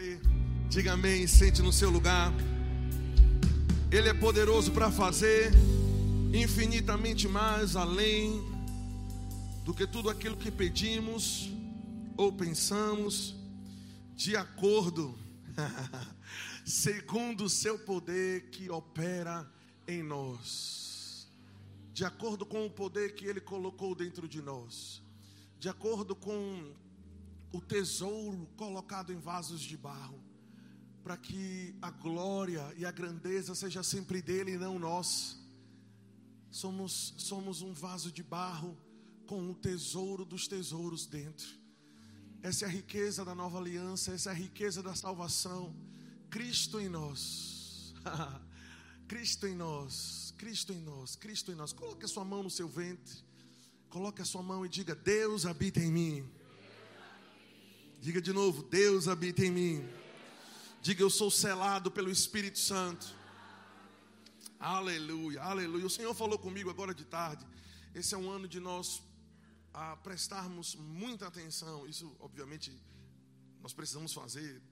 crê, diga amém, sente no seu lugar. Ele é poderoso para fazer infinitamente mais além do que tudo aquilo que pedimos ou pensamos, de acordo, segundo o seu poder que opera em nós, de acordo com o poder que Ele colocou dentro de nós, de acordo com o tesouro colocado em vasos de barro, para que a glória e a grandeza seja sempre dele e não nós. Somos, somos um vaso de barro com o tesouro dos tesouros dentro. Essa é a riqueza da nova aliança, essa é a riqueza da salvação. Cristo em nós. Cristo em nós, Cristo em nós, Cristo em nós. Coloque a sua mão no seu ventre. Coloque a sua mão e diga: Deus habita em mim. Diga de novo: Deus habita em mim. Diga: Eu sou selado pelo Espírito Santo. Aleluia, aleluia. O Senhor falou comigo agora de tarde. Esse é um ano de nós a prestarmos muita atenção. Isso, obviamente, nós precisamos fazer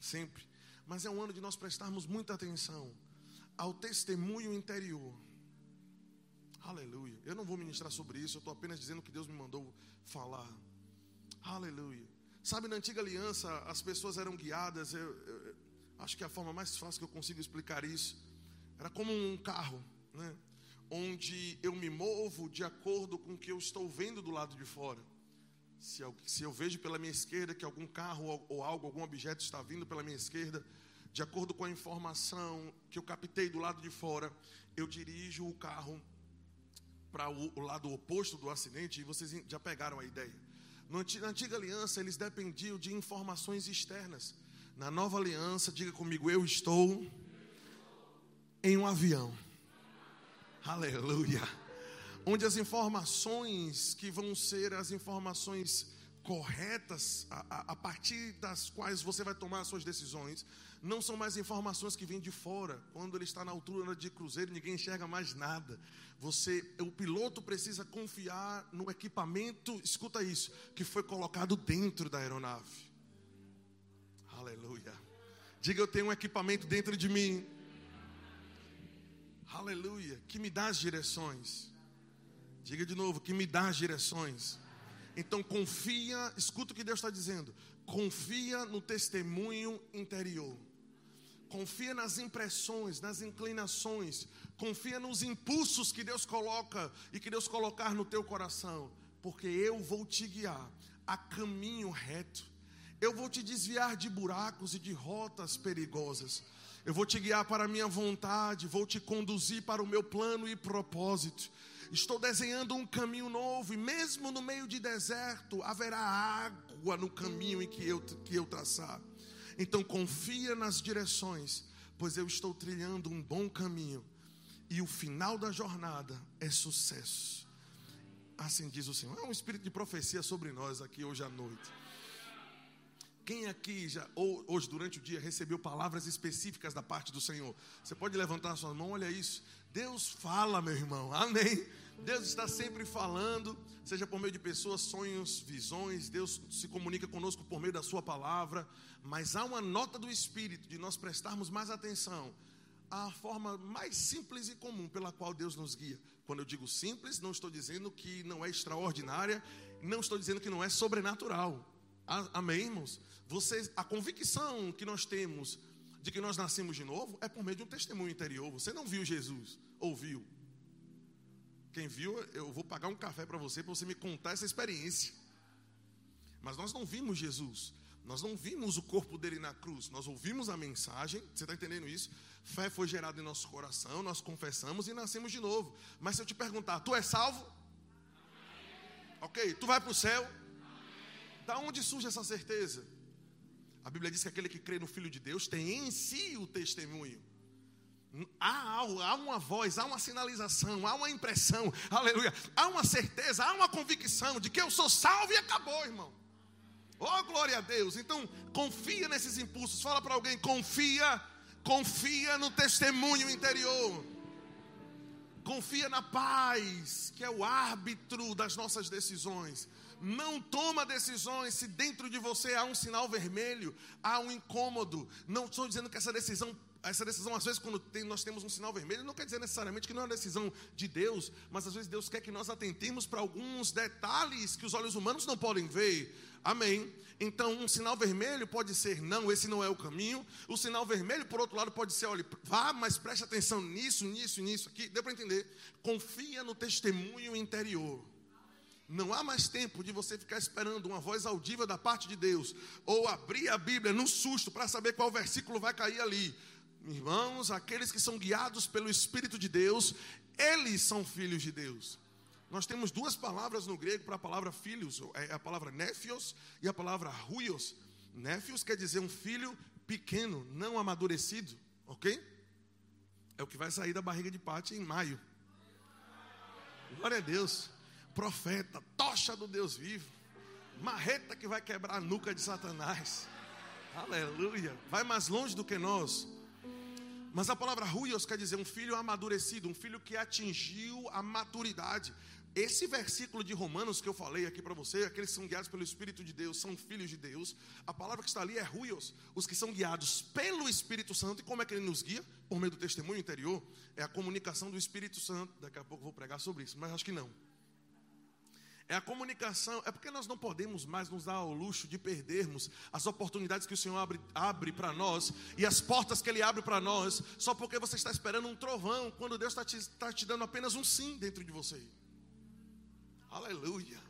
sempre. Mas é um ano de nós prestarmos muita atenção ao testemunho interior. Aleluia. Eu não vou ministrar sobre isso, eu estou apenas dizendo que Deus me mandou falar. Aleluia. Sabe, na antiga aliança, as pessoas eram guiadas. Eu, eu, acho que a forma mais fácil que eu consigo explicar isso era como um carro, né? onde eu me movo de acordo com o que eu estou vendo do lado de fora. Se eu, se eu vejo pela minha esquerda que algum carro ou algo, algum objeto está vindo pela minha esquerda, de acordo com a informação que eu captei do lado de fora, eu dirijo o carro para o, o, lado oposto do acidente e vocês já pegaram a ideia. Na antiga aliança, eles dependiam de informações externas. Na nova aliança, diga comigo, eu estou em um avião. Aleluia. Onde as informações que vão ser as informações corretas, a, a, a, partir das quais você vai tomar as suas decisões, não são mais informações que vêm de fora. Quando ele está na altura de cruzeiro, ninguém enxerga mais nada. Você, o piloto precisa confiar no equipamento, escuta isso, que foi colocado dentro da aeronave. Aleluia. Diga eu tenho um equipamento dentro de mim aleluia, que me dá as direções. Diga de novo, que me dá as direções. Então confia, escuta o que Deus está dizendo. Confia no testemunho interior. Confia nas impressões, nas inclinações. Confia nos impulsos que Deus coloca e que Deus colocar no teu coração. Porque eu vou te guiar a caminho reto. Eu vou te desviar de buracos e de rotas perigosas. Eu vou te guiar para a minha vontade, vou te conduzir para o meu plano e propósito. Estou desenhando um caminho novo, e mesmo no meio de deserto, haverá água no caminho em que eu, que eu traçar. Então confia nas direções, pois eu estou trilhando um bom caminho, e o final da jornada é sucesso. Assim diz o Senhor. É um espírito de profecia sobre nós aqui hoje à noite. Quem aqui já, ou hoje durante o dia, recebeu palavras específicas da parte do Senhor? Você pode levantar a sua mão, olha isso. Deus fala, meu irmão, amém. Deus está sempre falando, seja por meio de pessoas, sonhos, visões. Deus se comunica conosco por meio da Sua palavra. Mas há uma nota do Espírito de nós prestarmos mais atenção à forma mais simples e comum pela qual Deus nos guia. Quando eu digo simples, não estou dizendo que não é extraordinária, não estou dizendo que não é sobrenatural. Amém, irmãos? Vocês, a convicção que nós temos de que nós nascemos de novo é por meio de um testemunho interior. Você não viu Jesus, ouviu. Quem viu, eu vou pagar um café para você, para você me contar essa experiência. Mas nós não vimos Jesus, nós não vimos o corpo dele na cruz, nós ouvimos a mensagem, você está entendendo isso? Fé foi gerada em nosso coração, nós confessamos e nascemos de novo. Mas se eu te perguntar, tu é salvo? Ok, tu vai para o céu? Da onde surge essa certeza? A Bíblia diz que aquele que crê no Filho de Deus tem em si o testemunho. Há, há uma voz, há uma sinalização, há uma impressão, aleluia. Há uma certeza, há uma convicção de que eu sou salvo e acabou, irmão. Oh, glória a Deus. Então, confia nesses impulsos. Fala para alguém: confia, confia no testemunho interior. Confia na paz, que é o árbitro das nossas decisões. Não toma decisões se dentro de você há um sinal vermelho, há um incômodo. Não estou dizendo que essa decisão essa decisão, às vezes, quando tem, nós temos um sinal vermelho, não quer dizer necessariamente que não é uma decisão de Deus, mas às vezes Deus quer que nós atentemos para alguns detalhes que os olhos humanos não podem ver. Amém. Então, um sinal vermelho pode ser não, esse não é o caminho. O sinal vermelho, por outro lado, pode ser, olha, vá, mas preste atenção nisso, nisso, nisso aqui. Deu para entender? Confia no testemunho interior. Não há mais tempo de você ficar esperando uma voz audível da parte de Deus, ou abrir a Bíblia no susto para saber qual versículo vai cair ali. Irmãos, aqueles que são guiados pelo Espírito de Deus, eles são filhos de Deus. Nós temos duas palavras no grego para a palavra filhos, é a palavra nefios e a palavra ruios. Nefios quer dizer um filho pequeno, não amadurecido, ok? É o que vai sair da barriga de Pati em maio. Glória a Deus. Profeta, tocha do Deus vivo, marreta que vai quebrar a nuca de Satanás. Aleluia. Vai mais longe do que nós. Mas a palavra ruios quer dizer um filho amadurecido, um filho que atingiu a maturidade. Esse versículo de Romanos que eu falei aqui para você, aqueles que são guiados pelo Espírito de Deus, são filhos de Deus. A palavra que está ali é ruios, os que são guiados pelo Espírito Santo. E como é que ele nos guia? Por meio do testemunho interior. É a comunicação do Espírito Santo. Daqui a pouco vou pregar sobre isso, mas acho que não. É a comunicação, é porque nós não podemos mais nos dar ao luxo de perdermos as oportunidades que o Senhor abre, abre para nós e as portas que Ele abre para nós, só porque você está esperando um trovão, quando Deus está te, está te dando apenas um sim dentro de você. Aleluia.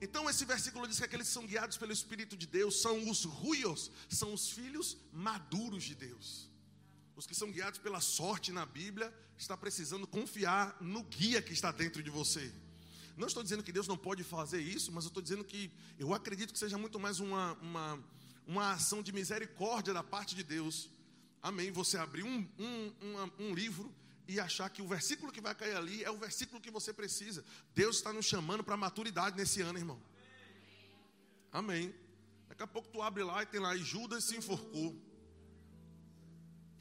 Então esse versículo diz que aqueles que são guiados pelo Espírito de Deus são os ruios, são os filhos maduros de Deus. Os que são guiados pela sorte na Bíblia está precisando confiar no guia que está dentro de você. Não estou dizendo que Deus não pode fazer isso, mas eu estou dizendo que eu acredito que seja muito mais uma, uma, uma ação de misericórdia da parte de Deus. Amém. Você abrir um, um, um, um livro e achar que o versículo que vai cair ali é o versículo que você precisa. Deus está nos chamando para maturidade nesse ano, irmão. Amém. Daqui a pouco tu abre lá e tem lá, e Judas se enforcou.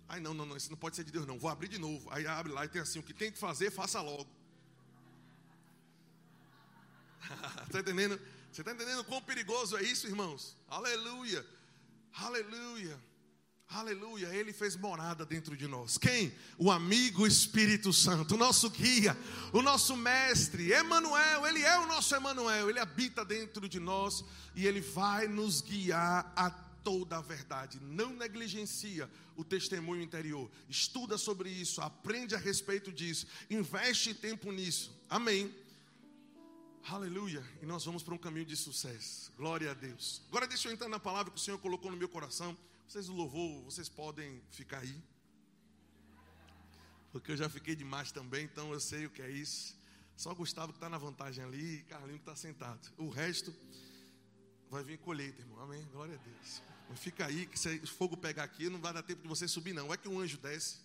Ai, não, não, não, isso não pode ser de Deus, não. Vou abrir de novo. Aí abre lá e tem assim: o que tem que fazer, faça logo. Está entendendo? Você está entendendo quão perigoso é isso, irmãos? Aleluia, aleluia, aleluia. Ele fez morada dentro de nós. Quem? O amigo Espírito Santo, o nosso guia, o nosso mestre, Emanuel. Ele é o nosso Emanuel. Ele habita dentro de nós e ele vai nos guiar a toda a verdade. Não negligencia o testemunho interior. Estuda sobre isso, aprende a respeito disso, investe tempo nisso. Amém. Aleluia. E nós vamos para um caminho de sucesso. Glória a Deus. Agora deixa eu entrar na palavra que o Senhor colocou no meu coração. Vocês louvou, vocês podem ficar aí. Porque eu já fiquei demais também, então eu sei o que é isso. Só Gustavo que está na vantagem ali e Carlinho que está sentado. O resto vai vir colheita, irmão. Amém. Glória a Deus. Mas fica aí, que se o fogo pegar aqui, não vai dar tempo de você subir, não. É que um anjo desce.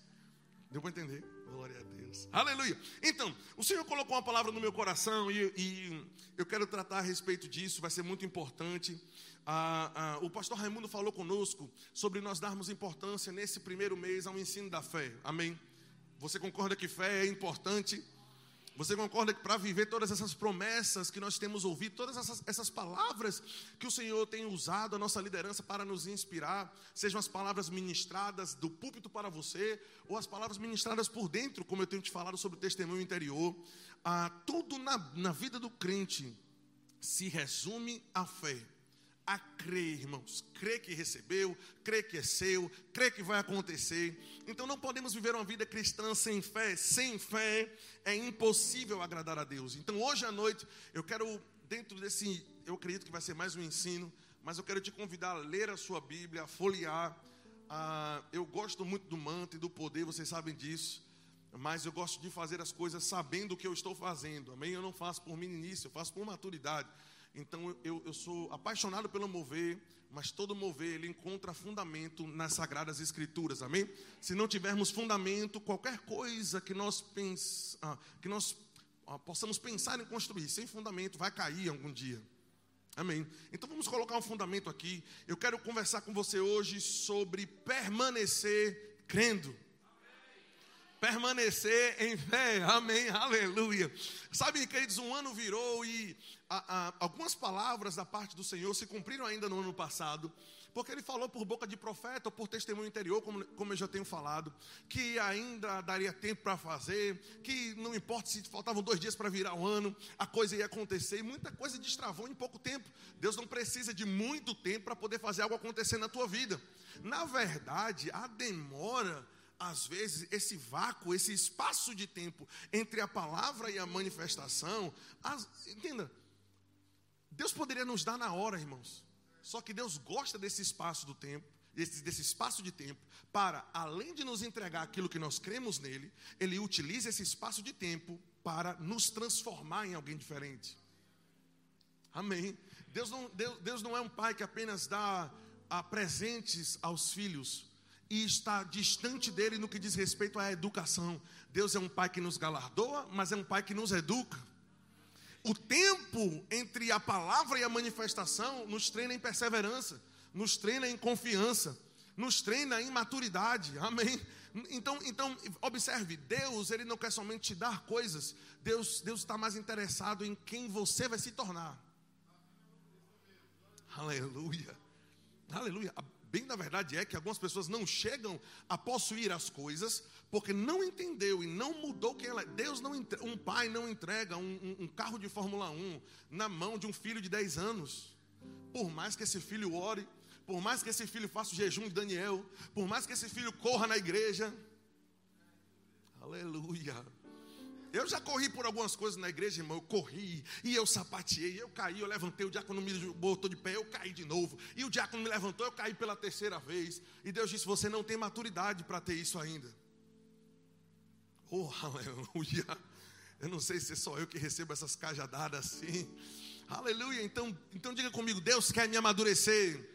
Deu para entender? Glória a Deus. Aleluia. Então, o Senhor colocou uma palavra no meu coração e, e eu quero tratar a respeito disso, vai ser muito importante. Ah, ah, o pastor Raimundo falou conosco sobre nós darmos importância nesse primeiro mês ao ensino da fé. Amém? Você concorda que fé é importante? Você concorda que para viver todas essas promessas que nós temos ouvido, todas essas, essas, palavras que o Senhor tem usado, a nossa liderança para nos inspirar, sejam as palavras ministradas do púlpito para você, ou as palavras ministradas por dentro, como eu tenho te falado sobre o testemunho interior, ah, tudo na, na vida do crente se resume à fé a crer, irmãos. Crer que recebeu, crer que é seu, crer que vai acontecer. Então não podemos viver uma vida cristã sem fé. Sem fé é impossível agradar a Deus. Então hoje à noite eu quero, dentro desse, eu acredito que vai ser mais um ensino, mas eu quero te convidar a ler a sua Bíblia, a folhear. Ah, eu gosto muito do manto e do poder, vocês sabem disso. Mas eu gosto de fazer as coisas sabendo o que eu estou fazendo. Amém? Eu não faço por meninice, eu faço por maturidade. Então eu, eu sou apaixonado pelo mover, mas todo mover ele encontra fundamento nas sagradas escrituras, amém? Se não tivermos fundamento, qualquer coisa que nós ah, que nós ah, possamos pensar em construir sem fundamento vai cair algum dia. Amém. Então vamos colocar um fundamento aqui. Eu quero conversar com você hoje sobre permanecer crendo. Permanecer em fé. Amém, aleluia. Sabe, queridos, um ano virou e a, a, algumas palavras da parte do Senhor se cumpriram ainda no ano passado. Porque ele falou por boca de profeta ou por testemunho interior, como, como eu já tenho falado, que ainda daria tempo para fazer, que não importa se faltavam dois dias para virar o ano, a coisa ia acontecer, e muita coisa destravou em pouco tempo. Deus não precisa de muito tempo para poder fazer algo acontecer na tua vida. Na verdade, a demora às vezes, esse vácuo, esse espaço de tempo entre a palavra e a manifestação, as, entenda, Deus poderia nos dar na hora, irmãos. Só que Deus gosta desse espaço do tempo, desse, desse espaço de tempo, para, além de nos entregar aquilo que nós cremos nele, Ele utiliza esse espaço de tempo para nos transformar em alguém diferente. Amém. Deus não, Deus, Deus não é um pai que apenas dá a ah, presentes aos filhos e está distante dele no que diz respeito à educação. Deus é um pai que nos galardoa, mas é um pai que nos educa. O tempo entre a palavra e a manifestação nos treina em perseverança, nos treina em confiança, nos treina em maturidade. Amém. Então, então observe, Deus, ele não quer somente te dar coisas. Deus, Deus está mais interessado em quem você vai se tornar. Aleluia. Aleluia. Bem na verdade é que algumas pessoas não chegam a possuir as coisas porque não entendeu e não mudou quem ela é. Deus não um pai não entrega um, um, um carro de Fórmula 1 na mão de um filho de 10 anos. Por mais que esse filho ore, por mais que esse filho faça o jejum de Daniel, por mais que esse filho corra na igreja. Aleluia. Eu já corri por algumas coisas na igreja, irmão. Eu corri e eu sapateei, eu caí, eu levantei, o diácono me botou de pé, eu caí de novo. E o diácono me levantou, eu caí pela terceira vez. E Deus disse: Você não tem maturidade para ter isso ainda. Oh, aleluia. Eu não sei se é só eu que recebo essas cajadadas assim. Aleluia. Então, então diga comigo: Deus quer me amadurecer.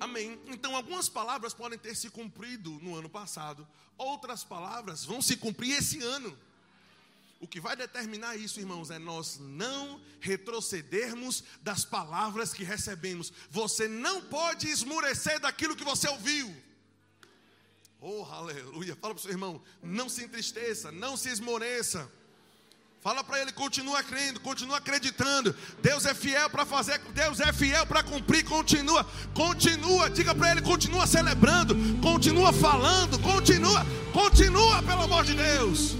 Amém. Então, algumas palavras podem ter se cumprido no ano passado, outras palavras vão se cumprir esse ano. O que vai determinar isso, irmãos, é nós não retrocedermos das palavras que recebemos. Você não pode esmurecer daquilo que você ouviu. Oh, aleluia. Fala para o seu irmão: não se entristeça, não se esmoreça. Fala para ele, continua crendo, continua acreditando. Deus é fiel para fazer, Deus é fiel para cumprir. Continua, continua. Diga para ele, continua celebrando, continua falando, continua, continua, pelo amor de Deus.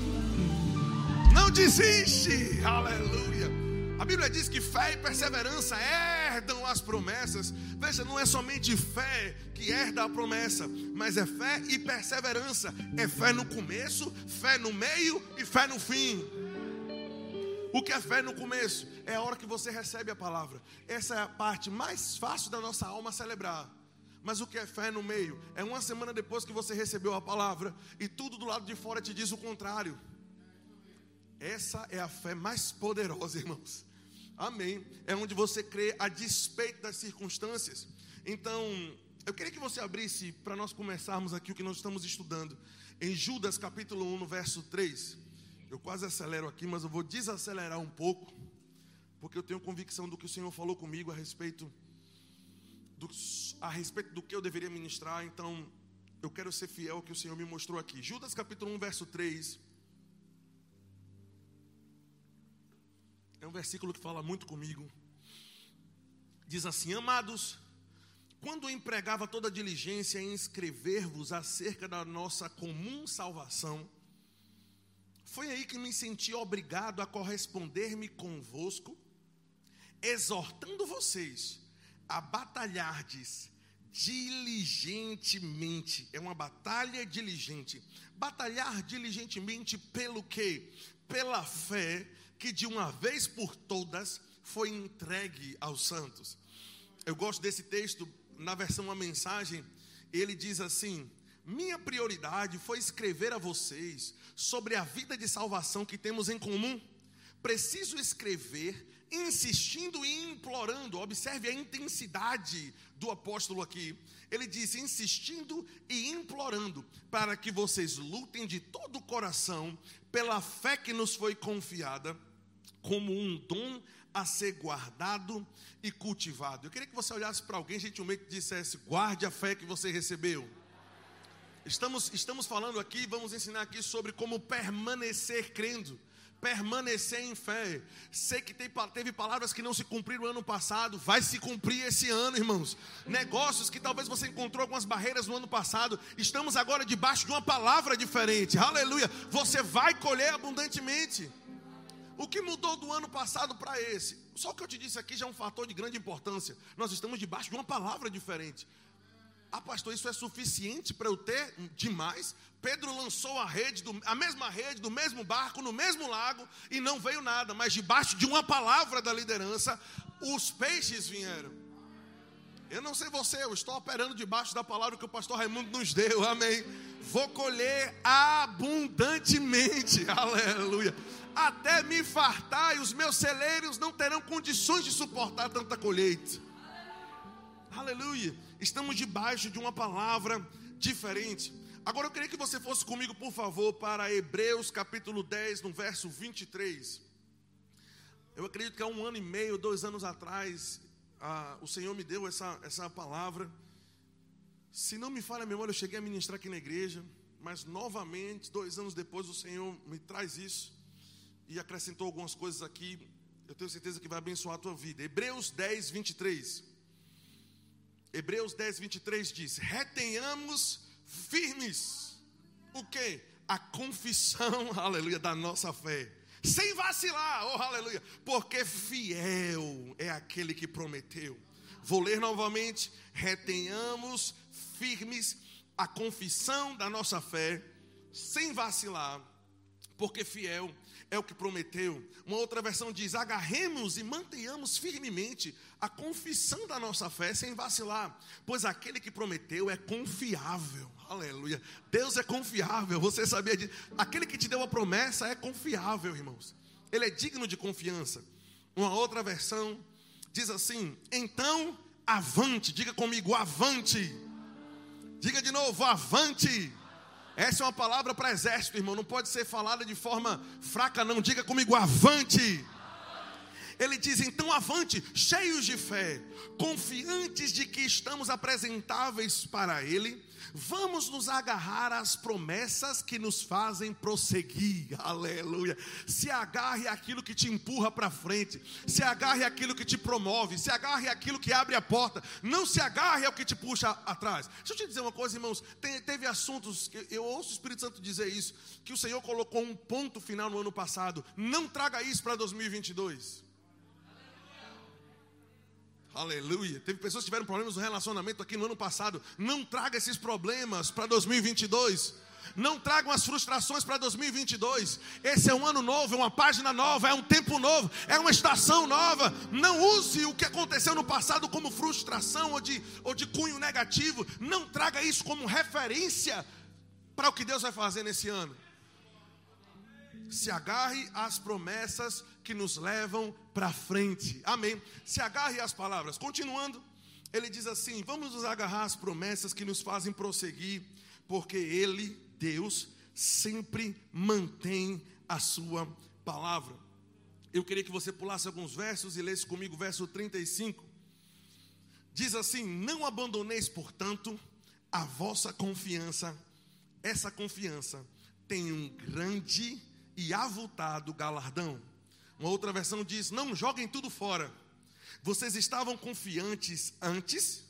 Não desiste. Aleluia. A Bíblia diz que fé e perseverança herdam as promessas. Veja, não é somente fé que herda a promessa, mas é fé e perseverança. É fé no começo, fé no meio e fé no fim. O que é fé no começo? É a hora que você recebe a palavra. Essa é a parte mais fácil da nossa alma celebrar. Mas o que é fé no meio? É uma semana depois que você recebeu a palavra e tudo do lado de fora te diz o contrário. Essa é a fé mais poderosa, irmãos. Amém. É onde você crê a despeito das circunstâncias. Então, eu queria que você abrisse para nós começarmos aqui o que nós estamos estudando. Em Judas capítulo 1, no verso 3. Eu quase acelero aqui, mas eu vou desacelerar um pouco, porque eu tenho convicção do que o Senhor falou comigo a respeito do, a respeito do que eu deveria ministrar, então eu quero ser fiel ao que o Senhor me mostrou aqui. Judas capítulo 1, verso 3. É um versículo que fala muito comigo. Diz assim: Amados, quando empregava toda diligência em escrever-vos acerca da nossa comum salvação, foi aí que me senti obrigado a corresponder-me convosco, exortando vocês a batalhardes diligentemente. É uma batalha diligente. Batalhar diligentemente pelo quê? Pela fé que de uma vez por todas foi entregue aos santos. Eu gosto desse texto na versão a mensagem, ele diz assim: minha prioridade foi escrever a vocês sobre a vida de salvação que temos em comum. Preciso escrever insistindo e implorando. Observe a intensidade do apóstolo aqui. Ele diz: insistindo e implorando, para que vocês lutem de todo o coração pela fé que nos foi confiada, como um dom a ser guardado e cultivado. Eu queria que você olhasse para alguém gentilmente e dissesse: guarde a fé que você recebeu. Estamos, estamos falando aqui, vamos ensinar aqui sobre como permanecer crendo permanecer em fé. Sei que tem, teve palavras que não se cumpriram ano passado, vai se cumprir esse ano, irmãos. Negócios que talvez você encontrou algumas barreiras no ano passado, estamos agora debaixo de uma palavra diferente. Aleluia! Você vai colher abundantemente. O que mudou do ano passado para esse? Só o que eu te disse aqui já é um fator de grande importância. Nós estamos debaixo de uma palavra diferente. Ah, pastor, isso é suficiente para eu ter demais? Pedro lançou a rede, do, a mesma rede, do mesmo barco, no mesmo lago, e não veio nada, mas debaixo de uma palavra da liderança, os peixes vieram. Eu não sei você, eu estou operando debaixo da palavra que o pastor Raimundo nos deu, amém. Vou colher abundantemente, aleluia. Até me fartar, e os meus celeiros não terão condições de suportar tanta colheita. Aleluia. Estamos debaixo de uma palavra diferente. Agora eu queria que você fosse comigo, por favor, para Hebreus capítulo 10, no verso 23. Eu acredito que há um ano e meio, dois anos atrás, o Senhor me deu essa, essa palavra. Se não me falha a memória, eu cheguei a ministrar aqui na igreja, mas novamente, dois anos depois, o Senhor me traz isso e acrescentou algumas coisas aqui. Eu tenho certeza que vai abençoar a tua vida. Hebreus 10, 23. Hebreus 10, 23 diz: Retenhamos firmes o que? A confissão, aleluia, da nossa fé. Sem vacilar, oh aleluia, porque fiel é aquele que prometeu. Vou ler novamente: retenhamos firmes a confissão da nossa fé, sem vacilar, porque fiel é o que prometeu. Uma outra versão diz: agarremos e mantenhamos firmemente a confissão da nossa fé sem vacilar, pois aquele que prometeu é confiável. Aleluia. Deus é confiável. Você sabia disso? Aquele que te deu a promessa é confiável, irmãos. Ele é digno de confiança. Uma outra versão diz assim: então avante. Diga comigo, avante. Diga de novo, avante. Essa é uma palavra para exército, irmão. Não pode ser falada de forma fraca, não. Diga comigo, avante. Ele diz: então avante, cheios de fé, confiantes de que estamos apresentáveis para Ele Vamos nos agarrar às promessas que nos fazem prosseguir. Aleluia. Se agarre àquilo que te empurra para frente. Se agarre àquilo que te promove. Se agarre àquilo que abre a porta. Não se agarre ao que te puxa atrás. Deixa eu te dizer uma coisa, irmãos. Tem, teve assuntos, que eu ouço o Espírito Santo dizer isso, que o Senhor colocou um ponto final no ano passado. Não traga isso para 2022. Aleluia. Teve pessoas que tiveram problemas no relacionamento aqui no ano passado. Não traga esses problemas para 2022. Não tragam as frustrações para 2022. Esse é um ano novo, é uma página nova, é um tempo novo, é uma estação nova. Não use o que aconteceu no passado como frustração ou de, ou de cunho negativo. Não traga isso como referência para o que Deus vai fazer nesse ano. Se agarre às promessas que nos levam para frente. Amém. Se agarre às palavras. Continuando, ele diz assim: Vamos nos agarrar às promessas que nos fazem prosseguir, porque Ele, Deus, sempre mantém a Sua palavra. Eu queria que você pulasse alguns versos e lesse comigo o verso 35. Diz assim: Não abandoneis, portanto, a vossa confiança. Essa confiança tem um grande e avultado galardão. Uma outra versão diz: Não joguem tudo fora. Vocês estavam confiantes antes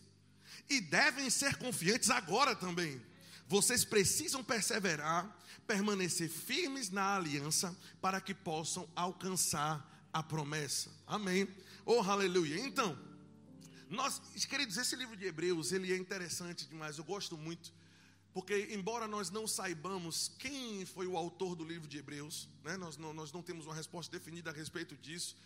e devem ser confiantes agora também. Vocês precisam perseverar, permanecer firmes na aliança para que possam alcançar a promessa. Amém. Oh, aleluia. Então, nós, queridos, esse livro de Hebreus, ele é interessante demais. Eu gosto muito porque, embora nós não saibamos quem foi o autor do livro de Hebreus, né, nós, não, nós não temos uma resposta definida a respeito disso,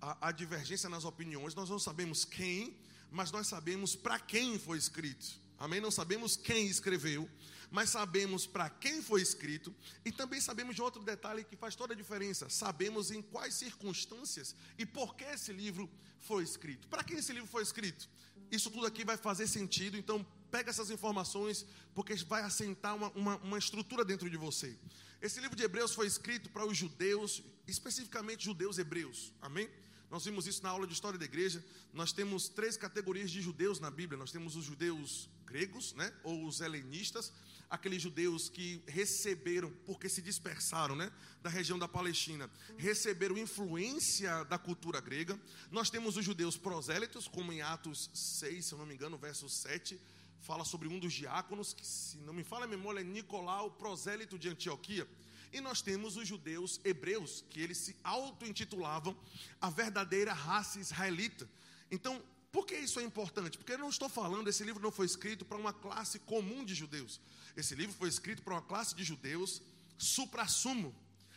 a, a divergência nas opiniões, nós não sabemos quem, mas nós sabemos para quem foi escrito. Amém? Não sabemos quem escreveu, mas sabemos para quem foi escrito e também sabemos de outro detalhe que faz toda a diferença. Sabemos em quais circunstâncias e por que esse livro foi escrito. Para quem esse livro foi escrito? Isso tudo aqui vai fazer sentido, então Pega essas informações, porque vai assentar uma, uma, uma estrutura dentro de você. Esse livro de Hebreus foi escrito para os judeus, especificamente judeus hebreus. Amém? Nós vimos isso na aula de história da igreja. Nós temos três categorias de judeus na Bíblia. Nós temos os judeus gregos, né, ou os helenistas, aqueles judeus que receberam, porque se dispersaram, né, da região da Palestina, receberam influência da cultura grega. Nós temos os judeus prosélitos, como em Atos 6, se eu não me engano, verso 7, fala sobre um dos diáconos, que se não me fala a memória, é Nicolau, prosélito de Antioquia. E nós temos os judeus hebreus, que eles se auto-intitulavam a verdadeira raça israelita. Então, por que isso é importante? Porque eu não estou falando, esse livro não foi escrito para uma classe comum de judeus. Esse livro foi escrito para uma classe de judeus supra-sumo.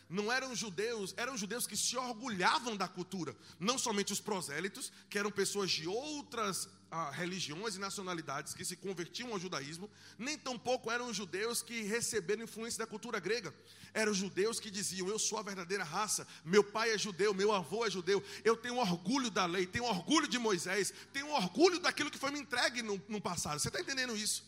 Não eram judeus, eram judeus que se orgulhavam da cultura. Não somente os prosélitos, que eram pessoas de outras ah, religiões e nacionalidades que se convertiam ao judaísmo, nem tampouco eram judeus que receberam influência da cultura grega. Eram judeus que diziam: Eu sou a verdadeira raça, meu pai é judeu, meu avô é judeu, eu tenho orgulho da lei, tenho orgulho de Moisés, tenho orgulho daquilo que foi me entregue no, no passado. Você está entendendo isso?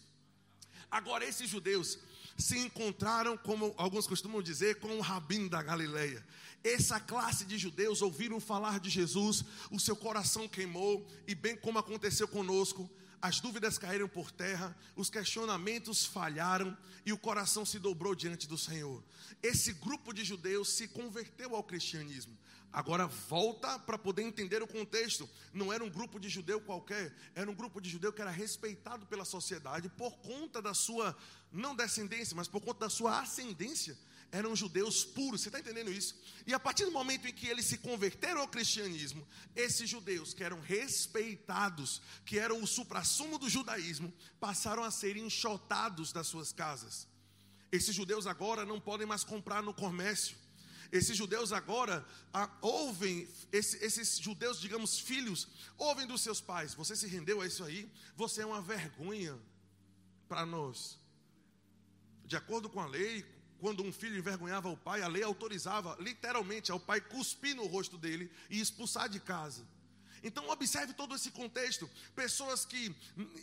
Agora, esses judeus se encontraram, como alguns costumam dizer, com o rabino da Galileia. Essa classe de judeus ouviram falar de Jesus, o seu coração queimou, e bem como aconteceu conosco, as dúvidas caíram por terra, os questionamentos falharam e o coração se dobrou diante do Senhor. Esse grupo de judeus se converteu ao cristianismo. Agora volta para poder entender o contexto. Não era um grupo de judeu qualquer, era um grupo de judeu que era respeitado pela sociedade por conta da sua não descendência, mas por conta da sua ascendência. Eram judeus puros, você está entendendo isso? E a partir do momento em que eles se converteram ao cristianismo, esses judeus que eram respeitados, que eram o suprassumo do judaísmo, passaram a ser enxotados das suas casas. Esses judeus agora não podem mais comprar no comércio esses judeus agora ah, ouvem, esse, esses judeus, digamos, filhos, ouvem dos seus pais: Você se rendeu a isso aí? Você é uma vergonha para nós. De acordo com a lei, quando um filho envergonhava o pai, a lei autorizava literalmente ao pai cuspir no rosto dele e expulsar de casa. Então observe todo esse contexto. Pessoas que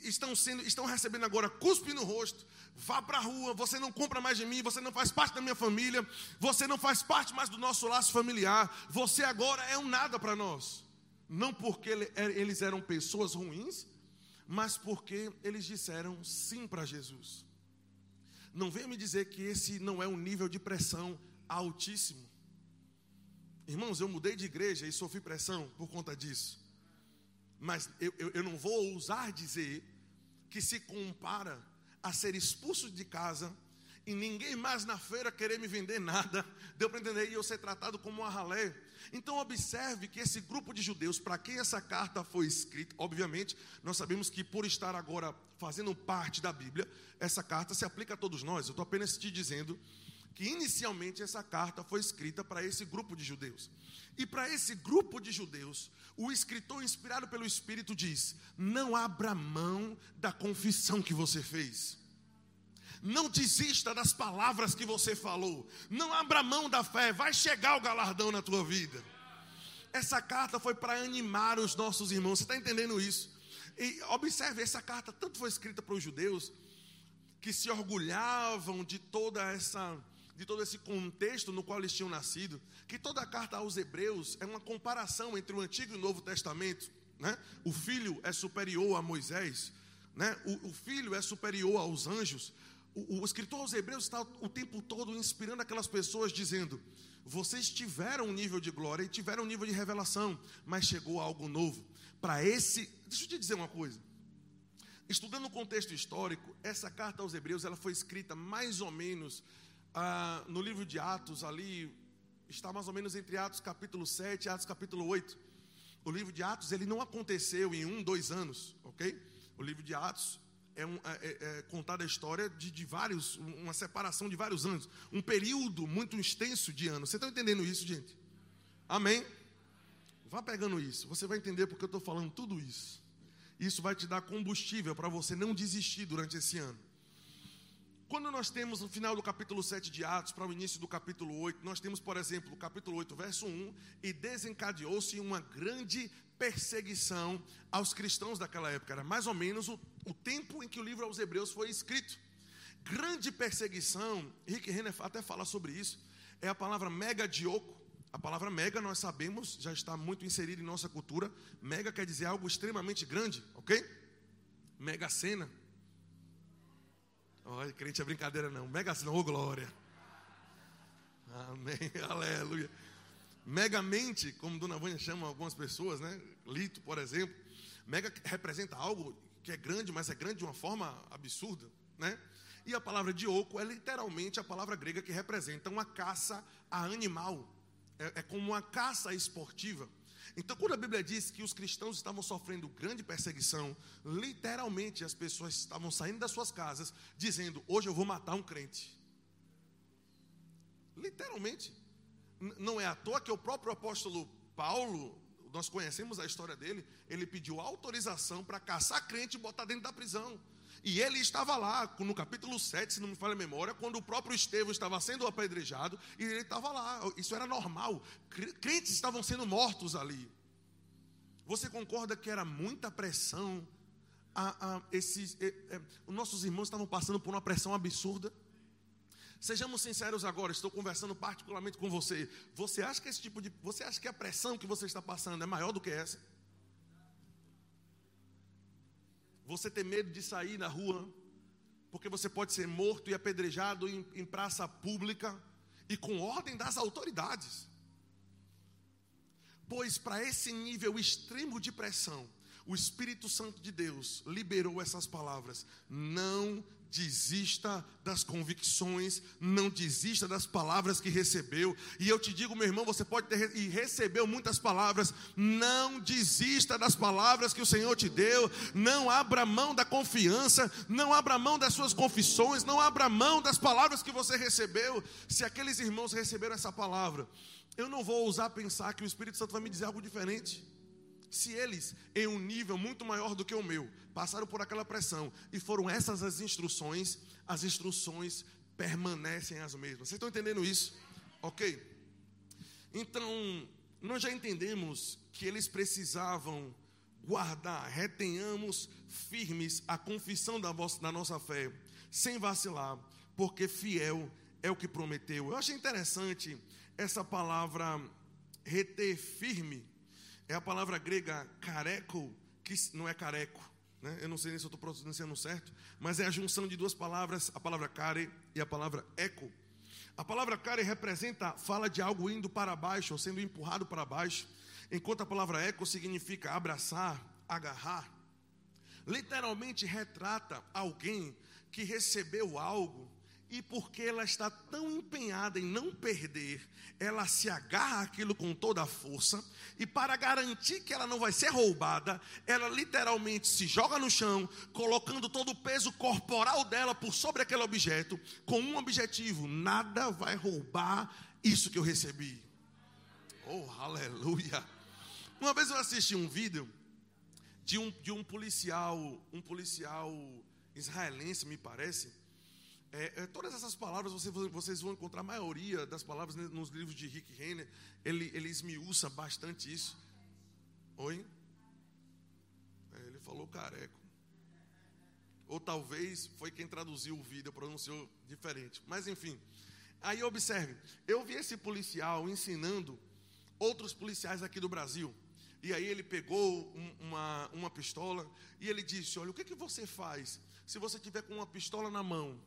estão sendo, estão recebendo agora cuspe no rosto. Vá para a rua, você não compra mais de mim, você não faz parte da minha família, você não faz parte mais do nosso laço familiar. Você agora é um nada para nós. Não porque é, eles eram pessoas ruins, mas porque eles disseram sim para Jesus. Não venha me dizer que esse não é um nível de pressão altíssimo. Irmãos, eu mudei de igreja e sofri pressão por conta disso mas eu, eu, eu não vou ousar dizer que se compara a ser expulso de casa e ninguém mais na feira querer me vender nada, deu para entender, e eu ser tratado como um ralé. Então, observe que esse grupo de judeus, para quem essa carta foi escrita, obviamente, nós sabemos que por estar agora fazendo parte da Bíblia, essa carta se aplica a todos nós. Eu estou apenas te dizendo que inicialmente essa carta foi escrita para esse grupo de judeus. E para esse grupo de judeus, o escritor inspirado pelo Espírito diz: Não abra mão da confissão que você fez. Não desista das palavras que você falou. Não abra mão da fé. Vai chegar o galardão na tua vida. Essa carta foi para animar os nossos irmãos. Você está entendendo isso? E observe, essa carta tanto foi escrita para os judeus que se orgulhavam de toda essa de todo esse contexto no qual eles tinham nascido, que toda a carta aos Hebreus é uma comparação entre o Antigo e o Novo Testamento. Né? O filho é superior a Moisés, né? o, o filho é superior aos anjos. O, o, escritor aos Hebreus está o tempo todo inspirando aquelas pessoas, dizendo: vocês tiveram um nível de glória e tiveram um nível de revelação, mas chegou algo novo. Para esse, deixa eu te dizer uma coisa. Estudando o contexto histórico, essa carta aos Hebreus ela foi escrita mais ou menos ah, no livro de Atos, ali, está mais ou menos entre Atos capítulo 7 e Atos capítulo 8. O livro de Atos, ele não aconteceu em um, dois anos, ok? O livro de Atos é, um, é, é, é contada a história de, de, vários, uma separação de vários anos, um período muito extenso de anos. Você está entendendo isso, gente? Amém? Vá pegando isso, você vai entender porque eu estou falando tudo isso. Isso vai te dar combustível para você não desistir durante esse ano. Quando nós temos no final do capítulo 7 de Atos para o início do capítulo 8, nós temos, por exemplo, o capítulo 8, verso 1, e desencadeou-se uma grande perseguição aos cristãos daquela época. Era mais ou menos o, o tempo em que o livro aos Hebreus foi escrito. Grande perseguição, Rick Renner até fala sobre isso, é a palavra megadioco, A palavra mega, nós sabemos, já está muito inserida em nossa cultura. Mega quer dizer algo extremamente grande, ok? Mega cena. Olha, crente é brincadeira não. Mega cena, ô glória. Amém, aleluia. Megamente, como Dona Vânia chama algumas pessoas, né? Lito, por exemplo. Mega representa algo que é grande, mas é grande de uma forma absurda, né? E a palavra dioco é literalmente a palavra grega que representa uma caça a animal. É, é como uma caça esportiva. Então, quando a Bíblia diz que os cristãos estavam sofrendo grande perseguição, literalmente as pessoas estavam saindo das suas casas dizendo: Hoje eu vou matar um crente. Literalmente. Não é à toa que o próprio apóstolo Paulo, nós conhecemos a história dele, ele pediu autorização para caçar crente e botar dentro da prisão. E ele estava lá, no capítulo 7, se não me falha a memória, quando o próprio Estevão estava sendo apedrejado, e ele estava lá. Isso era normal. Crentes estavam sendo mortos ali. Você concorda que era muita pressão? A, a, esses, os nossos irmãos estavam passando por uma pressão absurda. Sejamos sinceros agora, estou conversando particularmente com você. Você acha que esse tipo de. Você acha que a pressão que você está passando é maior do que essa? Você tem medo de sair na rua, porque você pode ser morto e apedrejado em, em praça pública e com ordem das autoridades. Pois para esse nível extremo de pressão, o Espírito Santo de Deus liberou essas palavras: não desista das convicções, não desista das palavras que recebeu. E eu te digo, meu irmão, você pode ter e recebeu muitas palavras, não desista das palavras que o Senhor te deu, não abra mão da confiança, não abra mão das suas confissões, não abra mão das palavras que você recebeu. Se aqueles irmãos receberam essa palavra, eu não vou ousar pensar que o Espírito Santo vai me dizer algo diferente. Se eles, em um nível muito maior do que o meu, passaram por aquela pressão e foram essas as instruções, as instruções permanecem as mesmas. Vocês estão entendendo isso? Ok? Então, nós já entendemos que eles precisavam guardar, retenhamos firmes a confissão da, vossa, da nossa fé, sem vacilar, porque fiel é o que prometeu. Eu achei interessante essa palavra reter firme é a palavra grega careco, que não é careco, né? eu não sei se eu estou pronunciando certo, mas é a junção de duas palavras, a palavra care e a palavra eco. A palavra care representa, fala de algo indo para baixo, ou sendo empurrado para baixo, enquanto a palavra eco significa abraçar, agarrar. Literalmente retrata alguém que recebeu algo e porque ela está tão empenhada em não perder, ela se agarra aquilo com toda a força, e para garantir que ela não vai ser roubada, ela literalmente se joga no chão, colocando todo o peso corporal dela por sobre aquele objeto, com um objetivo: nada vai roubar isso que eu recebi. Oh, aleluia! Uma vez eu assisti um vídeo de um, de um policial, um policial israelense, me parece é, é, todas essas palavras você, vocês vão encontrar a maioria das palavras nos livros de Rick Renner. Ele, ele esmiuça bastante isso. Oi? É, ele falou careco. Ou talvez foi quem traduziu o vídeo, pronunciou diferente. Mas enfim. Aí observe, eu vi esse policial ensinando outros policiais aqui do Brasil. E aí ele pegou um, uma, uma pistola e ele disse: Olha, o que, que você faz se você tiver com uma pistola na mão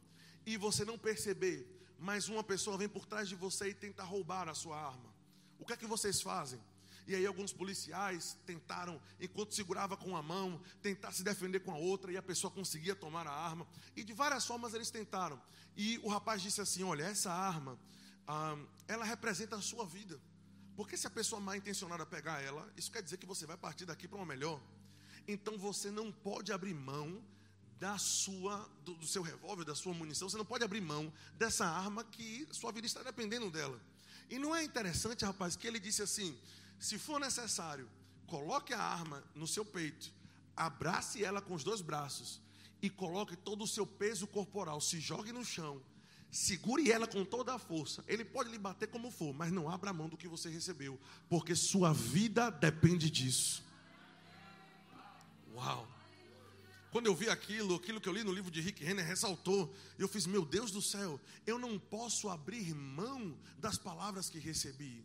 e você não perceber, mas uma pessoa vem por trás de você e tenta roubar a sua arma. O que é que vocês fazem? E aí alguns policiais tentaram, enquanto segurava com a mão, tentar se defender com a outra e a pessoa conseguia tomar a arma. E de várias formas eles tentaram. E o rapaz disse assim: olha, essa arma, ah, ela representa a sua vida. Porque se a pessoa mal intencionada pegar ela, isso quer dizer que você vai partir daqui para uma melhor. Então você não pode abrir mão da sua, do, do seu revólver, da sua munição, você não pode abrir mão dessa arma que sua vida está dependendo dela. E não é interessante, rapaz, que ele disse assim: se for necessário, coloque a arma no seu peito, abrace ela com os dois braços e coloque todo o seu peso corporal, se jogue no chão, segure ela com toda a força. Ele pode lhe bater como for, mas não abra mão do que você recebeu, porque sua vida depende disso. Uau! Quando eu vi aquilo, aquilo que eu li no livro de Rick Renner ressaltou, eu fiz, meu Deus do céu, eu não posso abrir mão das palavras que recebi.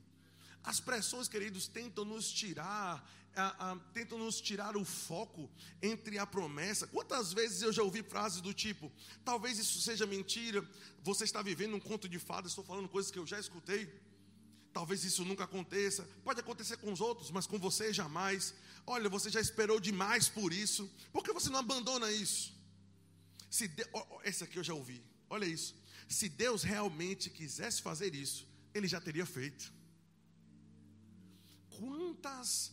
As pressões, queridos, tentam nos tirar, a, a, tentam nos tirar o foco entre a promessa. Quantas vezes eu já ouvi frases do tipo: talvez isso seja mentira, você está vivendo um conto de fadas, estou falando coisas que eu já escutei. Talvez isso nunca aconteça. Pode acontecer com os outros, mas com você jamais. Olha, você já esperou demais por isso. Por que você não abandona isso? Se de... Esse aqui eu já ouvi. Olha isso. Se Deus realmente quisesse fazer isso, Ele já teria feito. Quantas,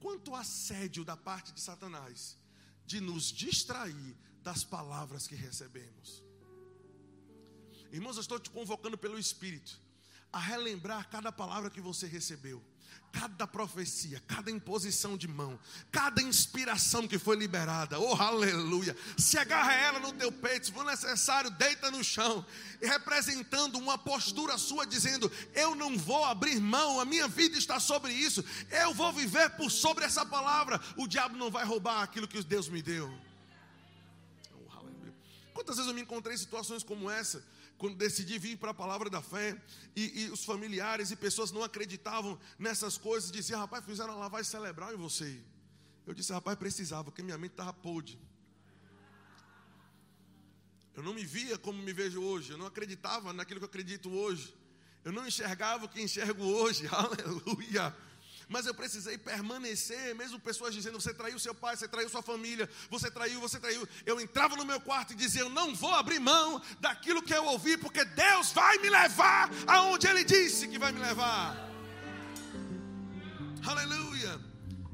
quanto assédio da parte de Satanás de nos distrair das palavras que recebemos. Irmãos, eu estou te convocando pelo Espírito a relembrar cada palavra que você recebeu, cada profecia, cada imposição de mão, cada inspiração que foi liberada. Oh, aleluia! Se agarra ela no teu peito, se for necessário, deita no chão, representando uma postura sua dizendo: "Eu não vou abrir mão, a minha vida está sobre isso. Eu vou viver por sobre essa palavra. O diabo não vai roubar aquilo que Deus me deu." Oh. Quantas vezes eu me encontrei em situações como essa? Quando decidi vir para a palavra da fé, e, e, os familiares e pessoas não acreditavam nessas coisas, diziam, rapaz, fizeram uma lavagem cerebral em você. Eu disse, rapaz, precisava, porque minha mente estava podre. Eu não me via como me vejo hoje, eu não acreditava naquilo que eu acredito hoje, eu não enxergava o que enxergo hoje, aleluia mas eu precisei permanecer, mesmo pessoas dizendo: você traiu seu pai, você traiu sua família, você traiu, você traiu. Eu entrava no meu quarto e dizia: eu não vou abrir mão daquilo que eu ouvi, porque Deus vai me levar aonde Ele disse que vai me levar. Aleluia.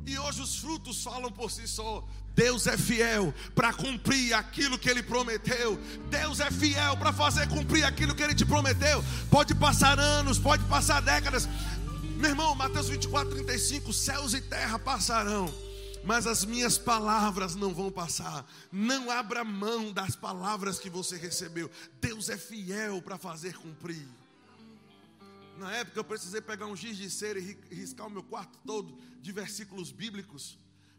E hoje os frutos falam por si só. Deus é fiel para cumprir aquilo que Ele prometeu. Deus é fiel para fazer cumprir aquilo que Ele te prometeu. Pode passar anos, pode passar décadas, meu irmão, Mateus 24, 35: céus e terra passarão, mas as minhas palavras não vão passar. Não abra mão das palavras que você recebeu. Deus é fiel para fazer cumprir. Na época eu precisei pegar um giz de cera e riscar o meu quarto todo de versículos bíblicos,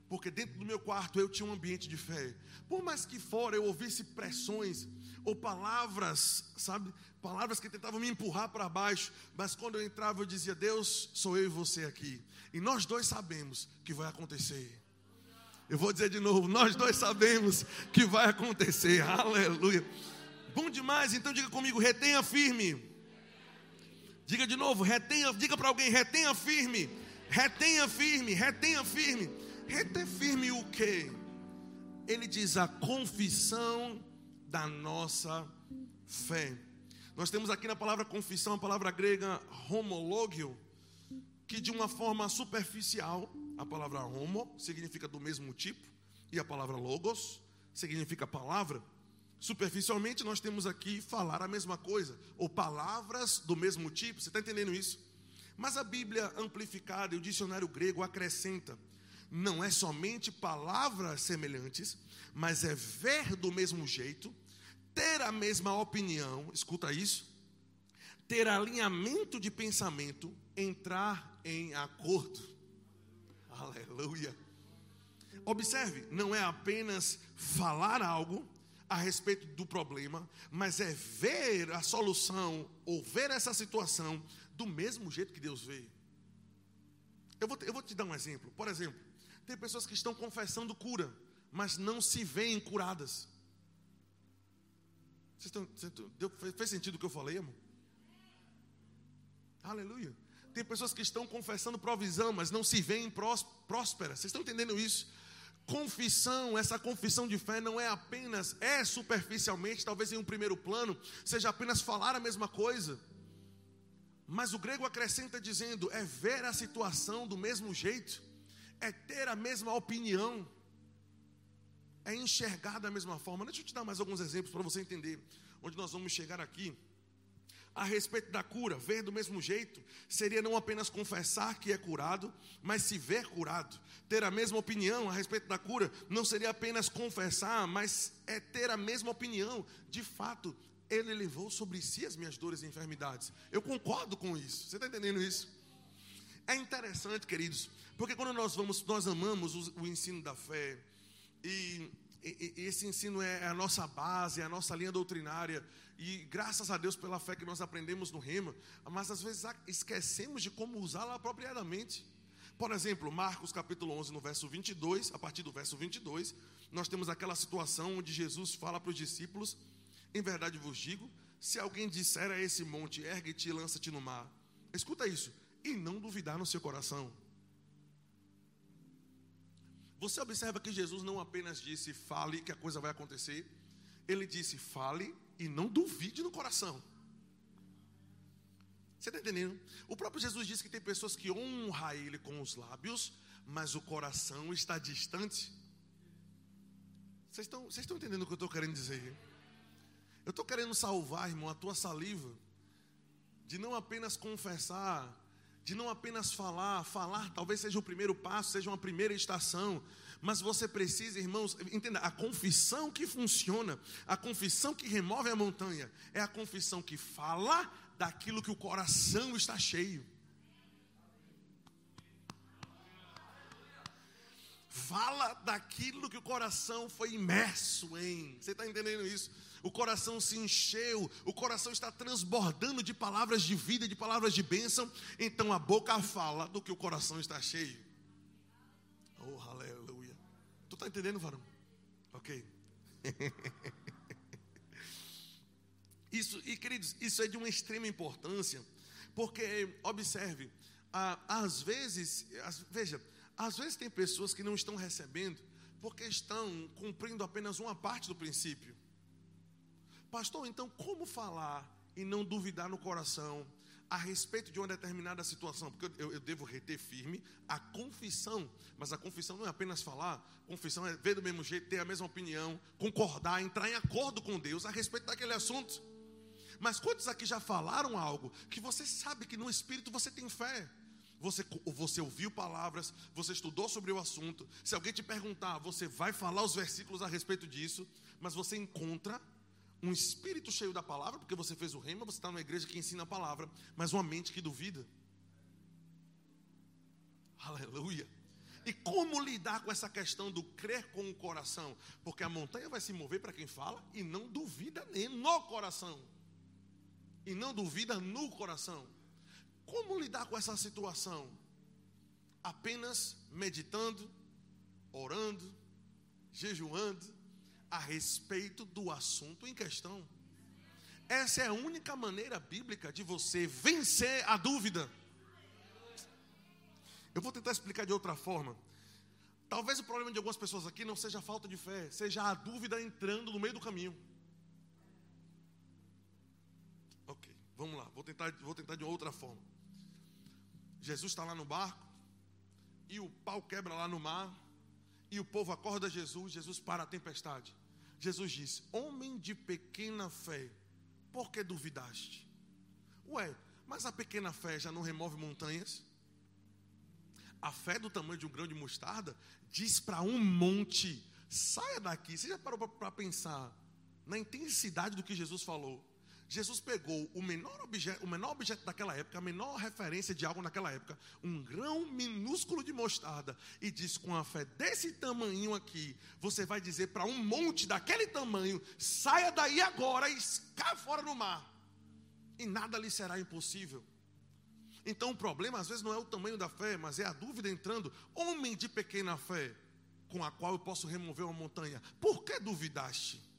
porque dentro do meu quarto eu tinha um ambiente de fé. Por mais que fora eu ouvisse pressões ou palavras, sabe, palavras que tentavam me empurrar para baixo, mas quando eu entrava eu dizia: Deus, sou eu e você aqui. E nós dois sabemos que vai acontecer. Eu vou dizer de novo: nós dois sabemos que vai acontecer. Aleluia. Bom demais, então diga comigo: retenha firme. Diga de novo: retenha, diga para alguém: retenha firme. Retenha firme, retenha firme. Retenha firme o que? Ele diz a confissão da nossa fé. Nós temos aqui na palavra confissão a palavra grega homologio, que de uma forma superficial, a palavra homo significa do mesmo tipo, e a palavra logos significa palavra. Superficialmente, nós temos aqui falar a mesma coisa, ou palavras do mesmo tipo, você está entendendo isso? Mas a Bíblia amplificada e o dicionário grego acrescenta: não é somente palavras semelhantes, mas é ver do mesmo jeito, ter a mesma opinião, escuta isso, ter alinhamento de pensamento, entrar em acordo. Aleluia. Observe, não é apenas falar algo a respeito do problema, mas é ver a solução ou ver essa situação do mesmo jeito que Deus vê. Eu vou, te, eu vou te dar um exemplo. Por exemplo, tem pessoas que estão confessando cura, mas não se veem curadas. Vocês estão, deu, fez sentido o que eu falei, amor? Aleluia. Tem pessoas que estão confessando provisão, mas não se veem prósperas. Vocês estão entendendo isso? Confissão, essa confissão de fé não é apenas, é superficialmente, talvez em um primeiro plano, seja apenas falar a mesma coisa. Mas o grego acrescenta dizendo: é ver a situação do mesmo jeito, é ter a mesma opinião é enxergar da mesma forma. Deixa eu te dar mais alguns exemplos para você entender onde nós vamos chegar aqui. A respeito da cura, ver do mesmo jeito seria não apenas confessar que é curado, mas se ver curado. Ter a mesma opinião a respeito da cura não seria apenas confessar, mas é ter a mesma opinião. De fato, ele levou sobre si as minhas dores e enfermidades. Eu concordo com isso. Você está entendendo isso? É interessante, queridos, porque quando nós vamos, nós amamos o, o ensino da fé, e esse ensino é a nossa base, é a nossa linha doutrinária. E graças a Deus pela fé que nós aprendemos no Rema, mas às vezes esquecemos de como usá-la apropriadamente. Por exemplo, Marcos capítulo 11, no verso 22, a partir do verso 22, nós temos aquela situação onde Jesus fala para os discípulos: Em verdade vos digo, se alguém disser a esse monte, ergue-te e lança-te no mar, escuta isso, e não duvidar no seu coração. Você observa que Jesus não apenas disse fale que a coisa vai acontecer, ele disse fale e não duvide no coração. Você está entendendo? O próprio Jesus disse que tem pessoas que honram ele com os lábios, mas o coração está distante. Vocês estão, vocês estão entendendo o que eu estou querendo dizer? Eu estou querendo salvar, irmão, a tua saliva, de não apenas confessar de não apenas falar, falar talvez seja o primeiro passo, seja uma primeira estação, mas você precisa, irmãos, entenda, a confissão que funciona, a confissão que remove a montanha, é a confissão que fala daquilo que o coração está cheio. Fala daquilo que o coração foi imerso em. Você está entendendo isso? O coração se encheu, o coração está transbordando de palavras de vida, de palavras de bênção, então a boca fala do que o coração está cheio. Oh, aleluia. Tu está entendendo, varão? Ok. isso, e queridos, isso é de uma extrema importância, porque, observe, às vezes, veja, às vezes tem pessoas que não estão recebendo porque estão cumprindo apenas uma parte do princípio. Pastor, então como falar e não duvidar no coração a respeito de uma determinada situação? Porque eu, eu, devo reter firme a confissão, mas a confissão não é apenas falar, confissão é ver do mesmo jeito, ter a mesma opinião, concordar, entrar em acordo com Deus a respeito daquele assunto. Mas quantos aqui já falaram algo que você sabe que no espírito você tem fé? Você, você ouviu palavras, você estudou sobre o assunto. Se alguém te perguntar, você vai falar os versículos a respeito disso, mas você encontra um espírito cheio da palavra, porque você fez o rema, você está numa igreja que ensina a palavra, mas uma mente que duvida. Aleluia. E como lidar com essa questão do crer com o coração? Porque a montanha vai se mover para quem fala e não duvida nem no coração. E não duvida no coração. Como lidar com essa situação? Apenas meditando, orando, jejuando, a respeito do assunto em questão. Essa é a única maneira bíblica de você vencer a dúvida. Eu vou tentar explicar de outra forma. Talvez o problema de algumas pessoas aqui não seja a falta de fé, seja a dúvida entrando no meio do caminho. Ok, vamos lá, vou tentar, vou tentar de outra forma. Jesus está lá no barco, e o pau quebra lá no mar, e o povo acorda Jesus, Jesus para a tempestade. Jesus disse: Homem de pequena fé, por que duvidaste? Ué, mas a pequena fé já não remove montanhas? A fé do tamanho de um grão de mostarda diz para um monte: saia daqui. Você já parou para pensar na intensidade do que Jesus falou? Jesus pegou o menor, objeto, o menor objeto daquela época, a menor referência de algo naquela época, um grão minúsculo de mostarda, e disse: com a fé desse tamanho aqui, você vai dizer para um monte daquele tamanho: saia daí agora e caia fora no mar, e nada lhe será impossível. Então o problema às vezes não é o tamanho da fé, mas é a dúvida entrando. Homem de pequena fé, com a qual eu posso remover uma montanha, por que duvidaste?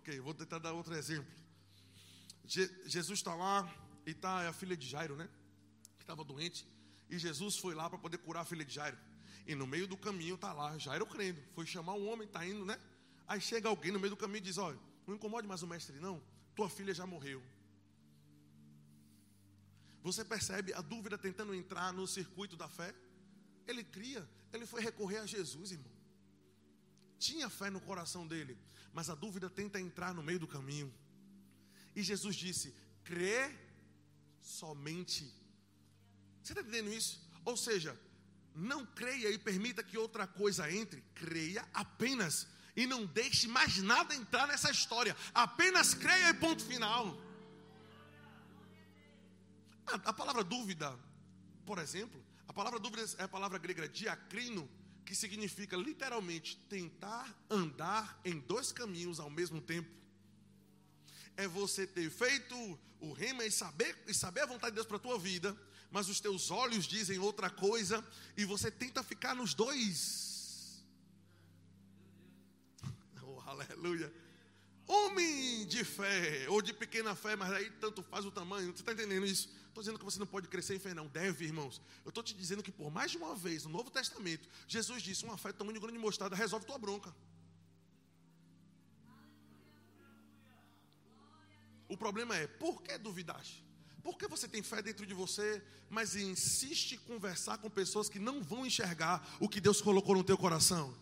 Ok, vou tentar dar outro exemplo. Je Jesus está lá e está a filha de Jairo, né? Que estava doente. E Jesus foi lá para poder curar a filha de Jairo. E no meio do caminho está lá, Jairo crendo. Foi chamar um homem, está indo, né? Aí chega alguém no meio do caminho e diz: Olha, não incomode mais o mestre, não. Tua filha já morreu. Você percebe a dúvida tentando entrar no circuito da fé? Ele cria, ele foi recorrer a Jesus, irmão. Tinha fé no coração dele, mas a dúvida tenta entrar no meio do caminho. E Jesus disse: crê somente. Você está entendendo isso? Ou seja, não creia e permita que outra coisa entre, creia apenas. E não deixe mais nada entrar nessa história. Apenas creia e ponto final. A, a palavra dúvida, por exemplo, A palavra dúvida é a palavra grega diacrino, que significa literalmente tentar andar em dois caminhos ao mesmo tempo. É você ter feito o rema e saber, e saber a vontade de Deus para a tua vida, mas os teus olhos dizem outra coisa e você tenta ficar nos dois. Oh, aleluia. Homem de fé, ou de pequena fé, mas aí tanto faz o tamanho. Você está entendendo isso? Estou dizendo que você não pode crescer em fé, não. Deve, irmãos. Eu estou te dizendo que por mais de uma vez, no Novo Testamento, Jesus disse: uma fé do tamanho de grande mostarda resolve tua bronca. O problema é, por que duvidaste? Por que você tem fé dentro de você, mas insiste em conversar com pessoas que não vão enxergar o que Deus colocou no teu coração?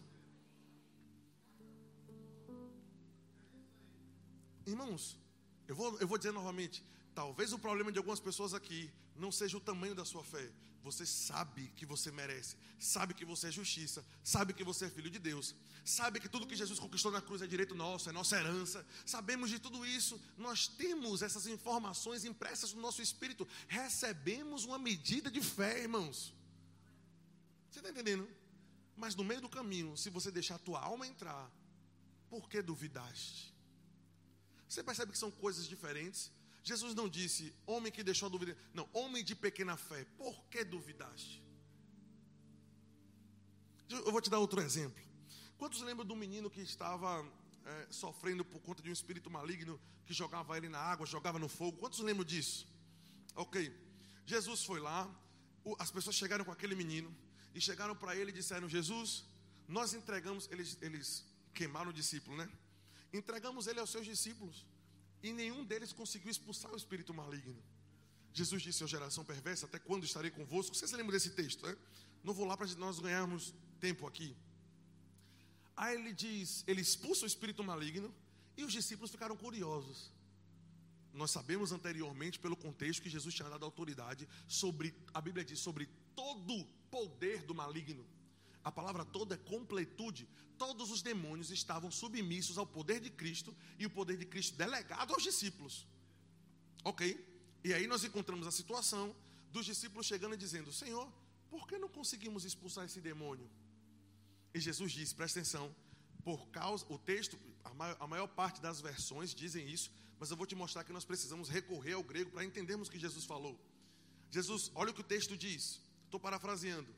Irmãos, eu vou, eu vou dizer novamente: talvez o problema de algumas pessoas aqui não seja o tamanho da sua fé. Você sabe que você merece, sabe que você é justiça, sabe que você é filho de Deus, sabe que tudo que Jesus conquistou na cruz é direito nosso, é nossa herança. Sabemos de tudo isso, nós temos essas informações impressas no nosso espírito, recebemos uma medida de fé, irmãos. Você está entendendo? Mas no meio do caminho, se você deixar a tua alma entrar, por que duvidaste? Você percebe que são coisas diferentes? Jesus não disse, homem que deixou a dúvida. Não, homem de pequena fé, por que duvidaste? Eu vou te dar outro exemplo. Quantos lembram do menino que estava é, sofrendo por conta de um espírito maligno que jogava ele na água, jogava no fogo? Quantos lembram disso? Ok. Jesus foi lá, as pessoas chegaram com aquele menino e chegaram para ele e disseram: Jesus, nós entregamos, eles, eles queimaram o discípulo, né? Entregamos ele aos seus discípulos e nenhum deles conseguiu expulsar o espírito maligno. Jesus disse à geração perversa: Até quando estarei convosco? Vocês lembram desse texto, né? Não vou lá para nós ganharmos tempo aqui. Aí ele diz: Ele expulsa o espírito maligno e os discípulos ficaram curiosos. Nós sabemos anteriormente, pelo contexto, que Jesus tinha dado autoridade sobre, a Bíblia diz, sobre todo poder do maligno. A palavra toda é completude. Todos os demônios estavam submissos ao poder de Cristo e o poder de Cristo delegado aos discípulos. Ok? E aí nós encontramos a situação dos discípulos chegando e dizendo: Senhor, por que não conseguimos expulsar esse demônio? E Jesus diz: presta atenção, por causa, o texto, a maior, a maior parte das versões dizem isso, mas eu vou te mostrar que nós precisamos recorrer ao grego para entendermos o que Jesus falou. Jesus, olha o que o texto diz, estou parafraseando.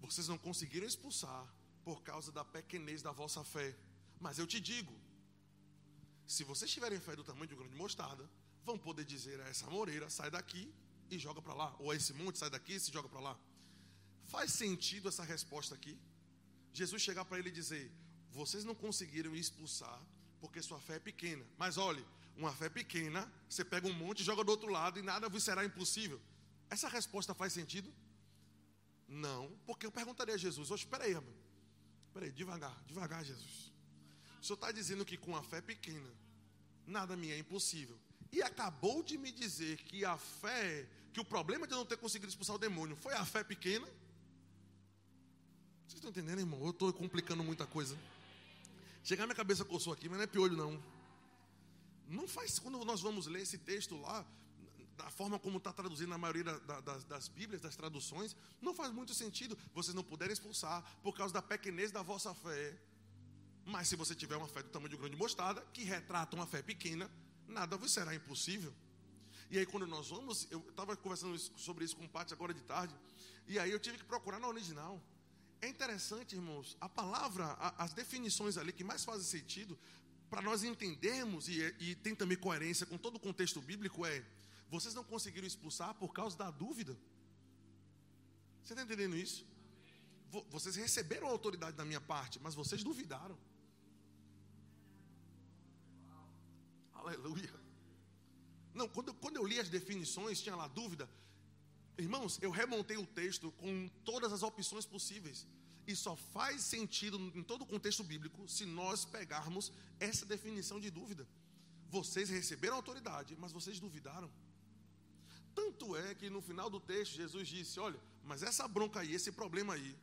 Vocês não conseguiram expulsar por causa da pequenez da vossa fé. Mas eu te digo: se vocês tiverem fé do tamanho de um grão de mostarda, vão poder dizer a essa moreira: sai daqui e joga para lá. Ou a esse monte, sai daqui e se joga para lá. Faz sentido essa resposta aqui? Jesus chegar para ele e dizer: vocês não conseguiram expulsar porque sua fé é pequena. Mas olhe, uma fé pequena, você pega um monte, joga do outro lado e nada vos será impossível. Essa resposta faz sentido? Não, porque eu perguntaria a Jesus: Oxe, espera aí, espera aí, devagar, devagar, Jesus. O senhor está dizendo que com a fé pequena, nada me é impossível. E acabou de me dizer que a fé, que o problema de eu não ter conseguido expulsar o demônio foi a fé pequena. Vocês estão entendendo, irmão? Eu estou complicando muita coisa. Chegar minha cabeça coçou aqui, mas não é piolho, não. Não faz, quando nós vamos ler esse texto lá, da forma como está traduzindo na maioria da, da, das Bíblias, das traduções, não faz muito sentido. Vocês não puderem expulsar por causa da pequenez da vossa fé. Mas se você tiver uma fé do tamanho de um grão de mostarda, que retrata uma fé pequena, nada vos será impossível. E aí, quando nós vamos, eu estava conversando sobre isso com o Pátio agora de tarde, e aí eu tive que procurar na original. É interessante, irmãos, a palavra, as definições ali que mais fazem sentido, para nós entendermos, e, e tem também coerência com todo o contexto bíblico, é vocês não conseguiram expulsar por causa da dúvida. Você está entendendo isso? Vocês receberam a autoridade da minha parte, mas vocês duvidaram. Aleluia. Não, quando, quando eu li as definições, tinha lá dúvida. Irmãos, eu remontei o texto com todas as opções possíveis. E só faz sentido em todo o contexto bíblico se nós pegarmos essa definição de dúvida. Vocês receberam autoridade, mas vocês duvidaram. Tanto é que no final do texto Jesus disse: Olha, mas essa bronca aí, esse problema aí,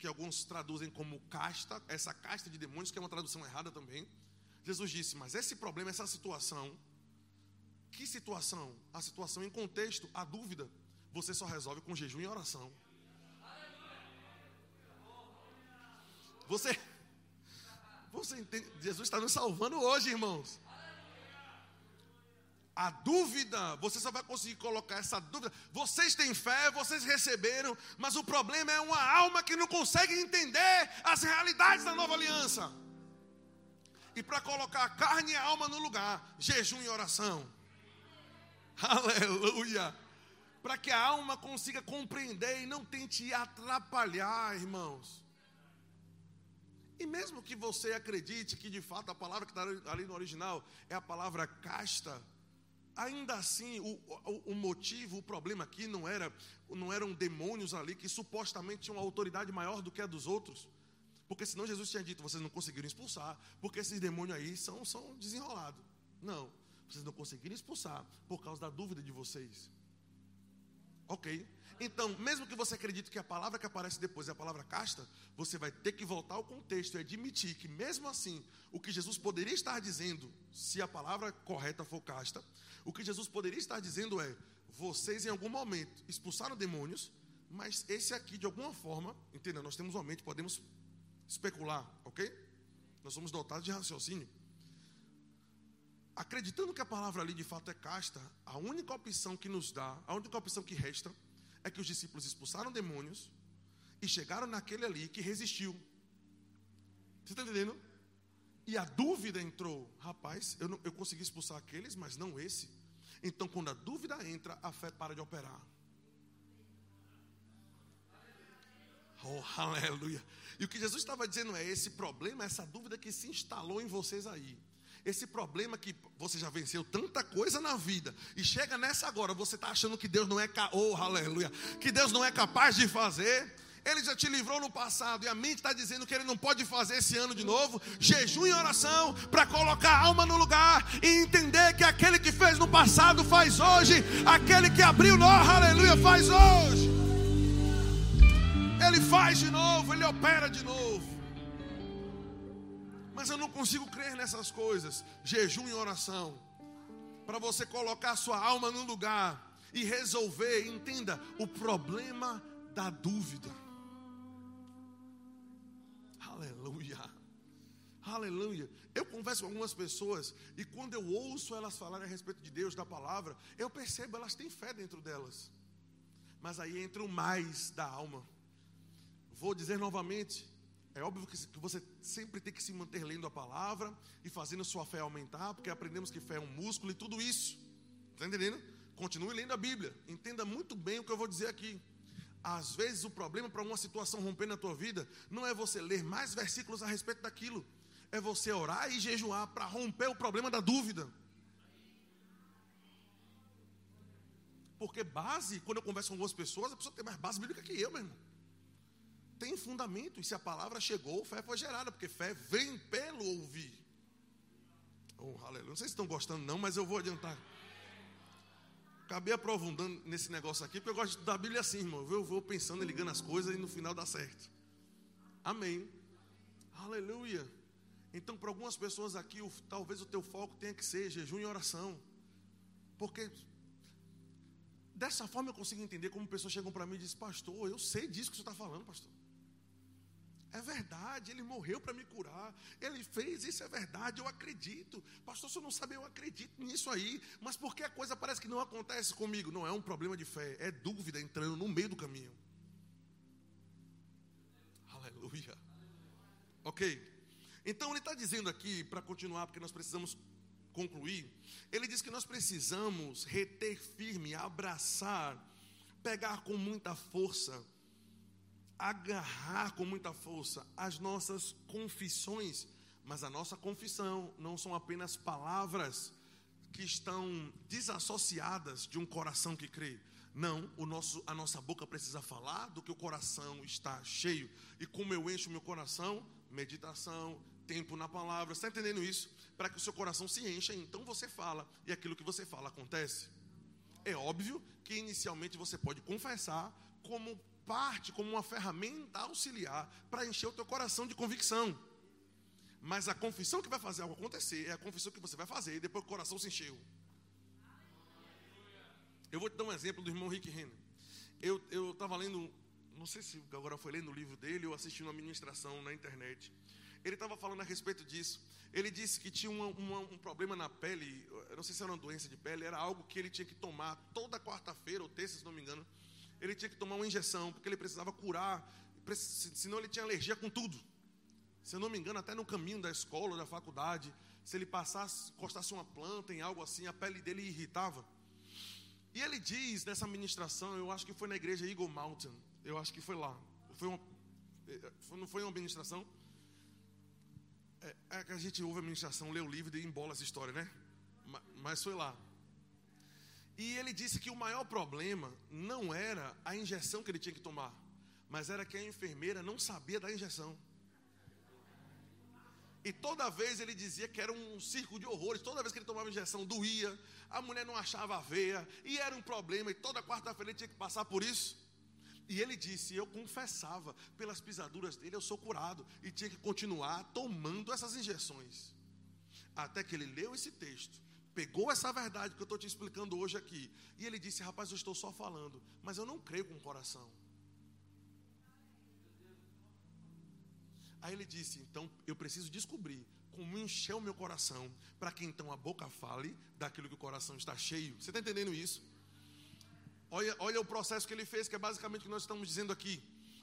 que alguns traduzem como casta, essa casta de demônios, que é uma tradução errada também. Jesus disse: Mas esse problema, essa situação, que situação? A situação em contexto, a dúvida. você só resolve com jejum e oração. Você, você entende? Jesus está nos salvando hoje, irmãos. A dúvida, você só vai conseguir colocar essa dúvida. Vocês têm fé, vocês receberam, mas o problema é uma alma que não consegue entender as realidades da nova aliança. E para colocar a carne e a alma no lugar, jejum e oração. Aleluia. Para que a alma consiga compreender e não tente atrapalhar, irmãos. E mesmo que você acredite que de fato a palavra que está ali no original é a palavra casta, ainda assim o, o, o, motivo, o problema aqui não era não eram demônios ali que supostamente tinham uma autoridade maior do que a dos outros. Porque senão Jesus tinha dito, vocês não conseguiram expulsar, porque esses demônios aí são, são desenrolados. Não, vocês não conseguiram expulsar por causa da dúvida de vocês. Ok? Então, mesmo que você acredite que a palavra que aparece depois é a palavra casta, você vai ter que voltar ao contexto e admitir que, mesmo assim, o que Jesus poderia estar dizendo, se a palavra correta for casta, o que Jesus poderia estar dizendo é: vocês em algum momento expulsaram demônios, mas esse aqui, de alguma forma, entenda, nós temos uma mente, podemos especular, ok? Nós somos dotados de raciocínio. Acreditando que a palavra ali de fato é casta, a única opção que nos dá, a única opção que resta, é que os discípulos expulsaram demônios e chegaram naquele ali que resistiu. Você está entendendo? E a dúvida entrou. Rapaz, eu, não, eu consegui expulsar aqueles, mas não esse. Então, quando a dúvida entra, a fé para de operar. Oh, aleluia. E o que Jesus estava dizendo é: esse problema, essa dúvida que se instalou em vocês aí. Esse problema que você já venceu tanta coisa na vida e chega nessa agora, você está achando que Deus não é, oh, aleluia, que Deus não é capaz de fazer. Ele já te livrou no passado e a mente está dizendo que ele não pode fazer esse ano de novo. Jejum e oração para colocar a alma no lugar e entender que aquele que fez no passado faz hoje, aquele que abriu nó, aleluia, faz hoje. Ele faz de novo, ele opera de novo mas eu não consigo crer nessas coisas. Jejum e oração. Para você colocar sua alma no lugar e resolver, entenda, o problema da dúvida. Aleluia. Aleluia. Eu converso com algumas pessoas e quando eu ouço elas falarem a respeito de Deus, da palavra, eu percebo elas têm fé dentro delas. Mas aí entra o mais da alma. Vou dizer novamente, é óbvio que você sempre tem que se manter lendo a palavra e fazendo sua fé aumentar, porque aprendemos que fé é um músculo e tudo isso. Está entendendo? Continue lendo a Bíblia. Entenda muito bem o que eu vou dizer aqui. Às vezes o problema para uma situação romper na tua vida não é você ler mais versículos a respeito daquilo, é você orar e jejuar para romper o problema da dúvida. Porque base, quando eu converso com algumas pessoas, a pessoa tem mais base bíblica que eu, meu irmão tem fundamento. E se a palavra chegou, fé foi gerada, porque fé vem pelo ouvir. Oh, aleluia. Não sei se estão gostando, não, mas eu vou adiantar. Acabei aprofundando nesse negócio aqui, porque eu gosto da Bíblia assim, irmão. Eu vou pensando e ligando as coisas e no final dá certo. Amém. Aleluia. Então, para algumas pessoas aqui, o, talvez o teu foco tenha que ser jejum e oração. Porque dessa forma eu consigo entender como pessoas chegam para mim e dizem, pastor, eu sei disso que você está falando, pastor. É verdade, ele morreu para me curar. Ele fez isso, é verdade, eu acredito. Pastor, você não sabe, eu acredito nisso aí. Mas por que a coisa parece que não acontece comigo? Não é um problema de fé, é dúvida entrando no meio do caminho. Aleluia. Ok. Então ele está dizendo aqui, para continuar, porque nós precisamos concluir. Ele diz que nós precisamos reter firme, abraçar, pegar com muita força agarrar com muita força as nossas confissões, mas a nossa confissão não são apenas palavras que estão desassociadas de um coração que crê. Não, o nosso, a nossa boca precisa falar do que o coração está cheio. E como eu encho meu coração? Meditação, tempo na palavra. Está entendendo isso? Para que o seu coração se encha, então você fala e aquilo que você fala acontece. É óbvio que inicialmente você pode confessar como parte como uma ferramenta auxiliar para encher o teu coração de convicção. Mas a confissão que vai fazer algo acontecer é a confissão que você vai fazer e depois o coração se encheu. Eu vou te dar um exemplo do irmão Rick Renner. Eu estava lendo, não sei se agora foi lendo o livro dele ou assistindo uma ministração na internet. Ele estava falando a respeito disso. Ele disse que tinha uma, uma, um problema na pele, não sei se era uma doença de pele, era algo que ele tinha que tomar toda quarta-feira ou terça, se não me engano. Ele tinha que tomar uma injeção, porque ele precisava curar, senão ele tinha alergia com tudo. Se eu não me engano, até no caminho da escola, da faculdade, se ele passasse, encostasse uma planta em algo assim, a pele dele irritava. E ele diz nessa ministração, eu acho que foi na igreja Eagle Mountain, eu acho que foi lá. Foi uma, eh, não foi uma ministração? É, é, que a gente ouve a ministração, lê o livro e embola essa história, né? Mas foi lá. E ele disse que o maior problema não era a injeção que ele tinha que tomar, mas era que a enfermeira não sabia da injeção. E toda vez ele dizia que era um circo de horrores. Toda vez que ele tomava injeção, doía. A mulher não achava a veia. E era um problema. E toda quarta-feira ele tinha que passar por isso. E ele disse: Eu confessava, pelas pisaduras dele eu sou curado. E tinha que continuar tomando essas injeções. Até que ele leu esse texto, pegou essa verdade que eu estou te explicando hoje aqui. E ele disse: Rapaz, eu estou só falando, mas eu não creio com o coração. Aí ele disse: Então eu preciso descobrir como encher o meu coração, para que então a boca fale daquilo que o coração está cheio. Você está entendendo isso? Olha, olha o processo que ele fez, que é basicamente o que nós estamos dizendo aqui.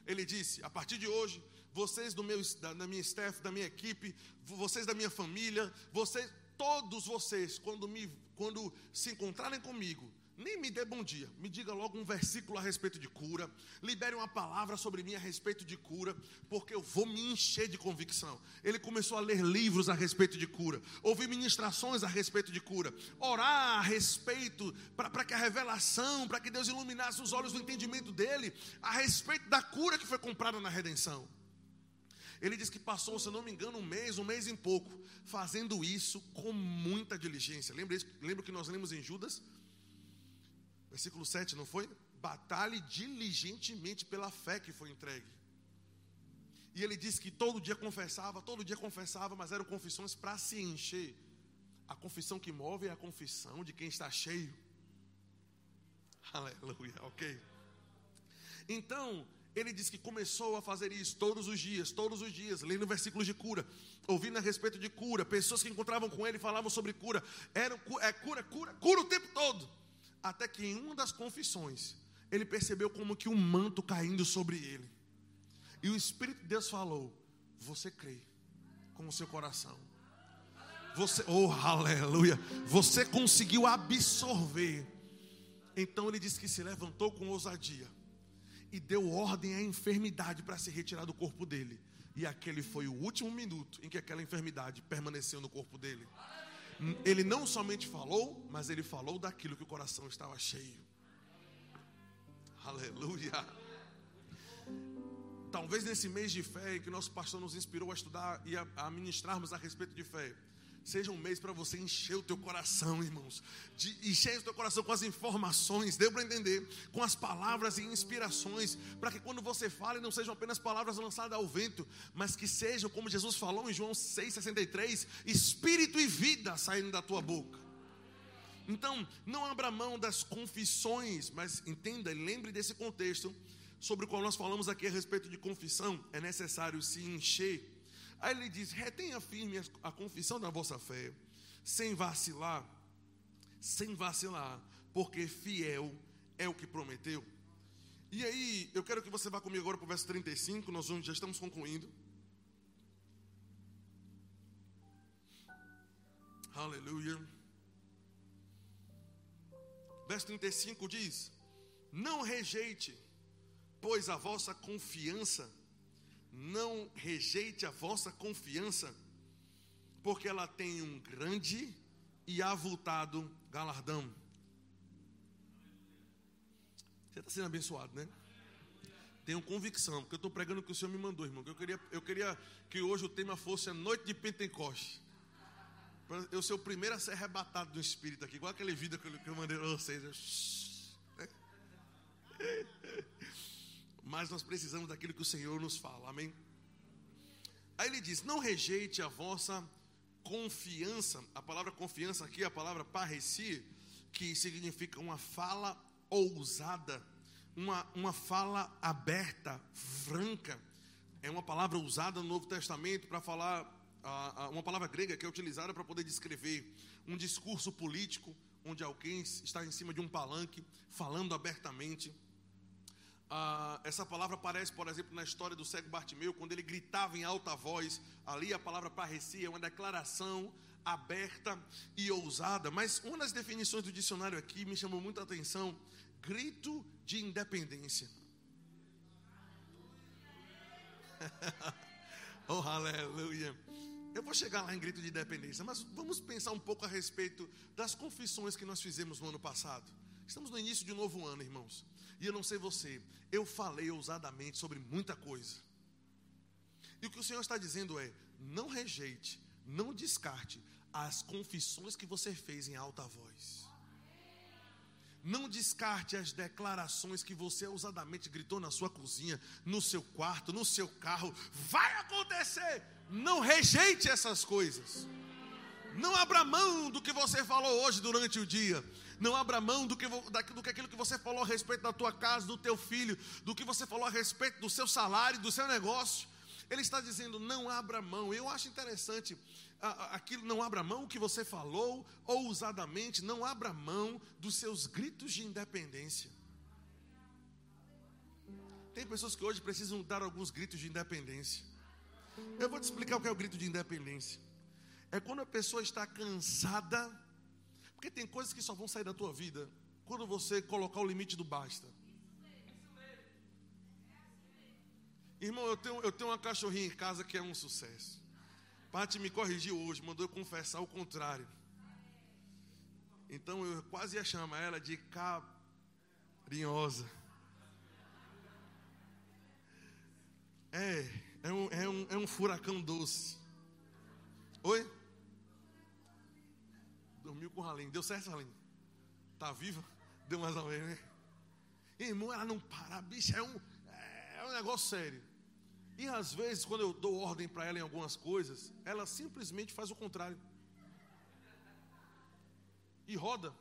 Ele disse: a partir de hoje, vocês do meu, da, da minha staff, da minha equipe, vocês da minha família, vocês, todos vocês, quando, me, quando se encontrarem comigo, nem me dê bom dia, me diga logo um versículo a respeito de cura, libere uma palavra sobre mim a respeito de cura, porque eu vou me encher de convicção. Ele começou a ler livros a respeito de cura, ouvir ministrações a respeito de cura, orar a respeito, para que a revelação, para que Deus iluminasse os olhos do entendimento dele a respeito da cura que foi comprada na redenção. Ele diz que passou, se não me engano, um mês, um mês em pouco, fazendo isso com muita diligência. Lembra, lembra que nós lemos em Judas? Versículo 7, não foi? Batalhe diligentemente pela fé que foi entregue. E ele disse que todo dia confessava, todo dia confessava, mas eram confissões para se encher. A confissão que move é a confissão de quem está cheio. Aleluia, ok. Então, ele diz que começou a fazer isso todos os dias, todos os dias, lendo versículos de cura, ouvindo a respeito de cura, pessoas que encontravam com ele falavam sobre cura, era é cura, cura, cura o tempo todo. Até que em uma das confissões, ele percebeu como que um manto caindo sobre ele. E o Espírito de Deus falou: Você crê com o seu coração. Você, oh aleluia, você conseguiu absorver. Então ele disse que se levantou com ousadia e deu ordem à enfermidade para se retirar do corpo dele. E aquele foi o último minuto em que aquela enfermidade permaneceu no corpo dele ele não somente falou, mas ele falou daquilo que o coração estava cheio. Aleluia. Talvez nesse mês de fé em que nosso pastor nos inspirou a estudar e a, a ministrarmos a respeito de fé, Seja um mês para você encher o teu coração, irmãos. De, encher o teu coração com as informações, deu para entender, com as palavras e inspirações, para que quando você fale não sejam apenas palavras lançadas ao vento, mas que sejam, como Jesus falou em João 6,63, espírito e vida saindo da tua boca. Então, não abra mão das confissões, mas entenda e lembre desse contexto sobre o qual nós falamos aqui a respeito de confissão. É necessário se encher Aí ele diz: retenha firme a confissão da vossa fé, sem vacilar, sem vacilar, porque fiel é o que prometeu. E aí, eu quero que você vá comigo agora para o verso 35, nós já estamos concluindo. Aleluia. Verso 35 diz: Não rejeite, pois a vossa confiança não rejeite a vossa confiança, porque ela tem um grande e avultado galardão. Você está sendo abençoado, né? Tenho convicção, porque eu estou pregando o que o Senhor me mandou, irmão. Eu queria, eu queria que hoje o tema fosse a noite de Pentecoste. Para eu ser o primeiro a ser arrebatado do Espírito aqui, igual aquele vídeo que eu mandei para vocês. Mas nós precisamos daquilo que o Senhor nos fala, amém? Aí ele diz: Não rejeite a vossa confiança. A palavra confiança aqui é a palavra pareci, que significa uma fala ousada, uma, uma fala aberta, franca. É uma palavra usada no Novo Testamento para falar, uma palavra grega que é utilizada para poder descrever um discurso político, onde alguém está em cima de um palanque, falando abertamente. Ah, essa palavra aparece, por exemplo, na história do cego Bartimeu, quando ele gritava em alta voz. Ali a palavra parecia uma declaração aberta e ousada. Mas uma das definições do dicionário aqui me chamou muita atenção: grito de independência. oh, aleluia. Eu vou chegar lá em grito de independência, mas vamos pensar um pouco a respeito das confissões que nós fizemos no ano passado. Estamos no início de um novo ano, irmãos. E eu não sei você, eu falei ousadamente sobre muita coisa. E o que o Senhor está dizendo é: não rejeite, não descarte as confissões que você fez em alta voz. Não descarte as declarações que você ousadamente gritou na sua cozinha, no seu quarto, no seu carro. Vai acontecer! Não rejeite essas coisas. Não abra mão do que você falou hoje durante o dia. Não abra mão do que, do que aquilo que você falou a respeito da tua casa, do teu filho, do que você falou a respeito do seu salário, do seu negócio. Ele está dizendo: não abra mão. Eu acho interessante aquilo, não abra mão que você falou ousadamente, não abra mão dos seus gritos de independência. Tem pessoas que hoje precisam dar alguns gritos de independência. Eu vou te explicar o que é o grito de independência. É quando a pessoa está cansada porque tem coisas que só vão sair da tua vida quando você colocar o limite do basta. Irmão, eu tenho, eu tenho uma cachorrinha em casa que é um sucesso. Pati me corrigiu hoje, mandou eu confessar o contrário. Então eu quase ia chamar ela de carinhosa. É, é um, é um, é um furacão doce. Oi? Dormiu com o Ralim. Deu certo, Ralim? Tá viva? Deu mais ou menos, né? Irmão, ela não para, bicha, é um, é um negócio sério. E às vezes, quando eu dou ordem para ela em algumas coisas, ela simplesmente faz o contrário. E roda.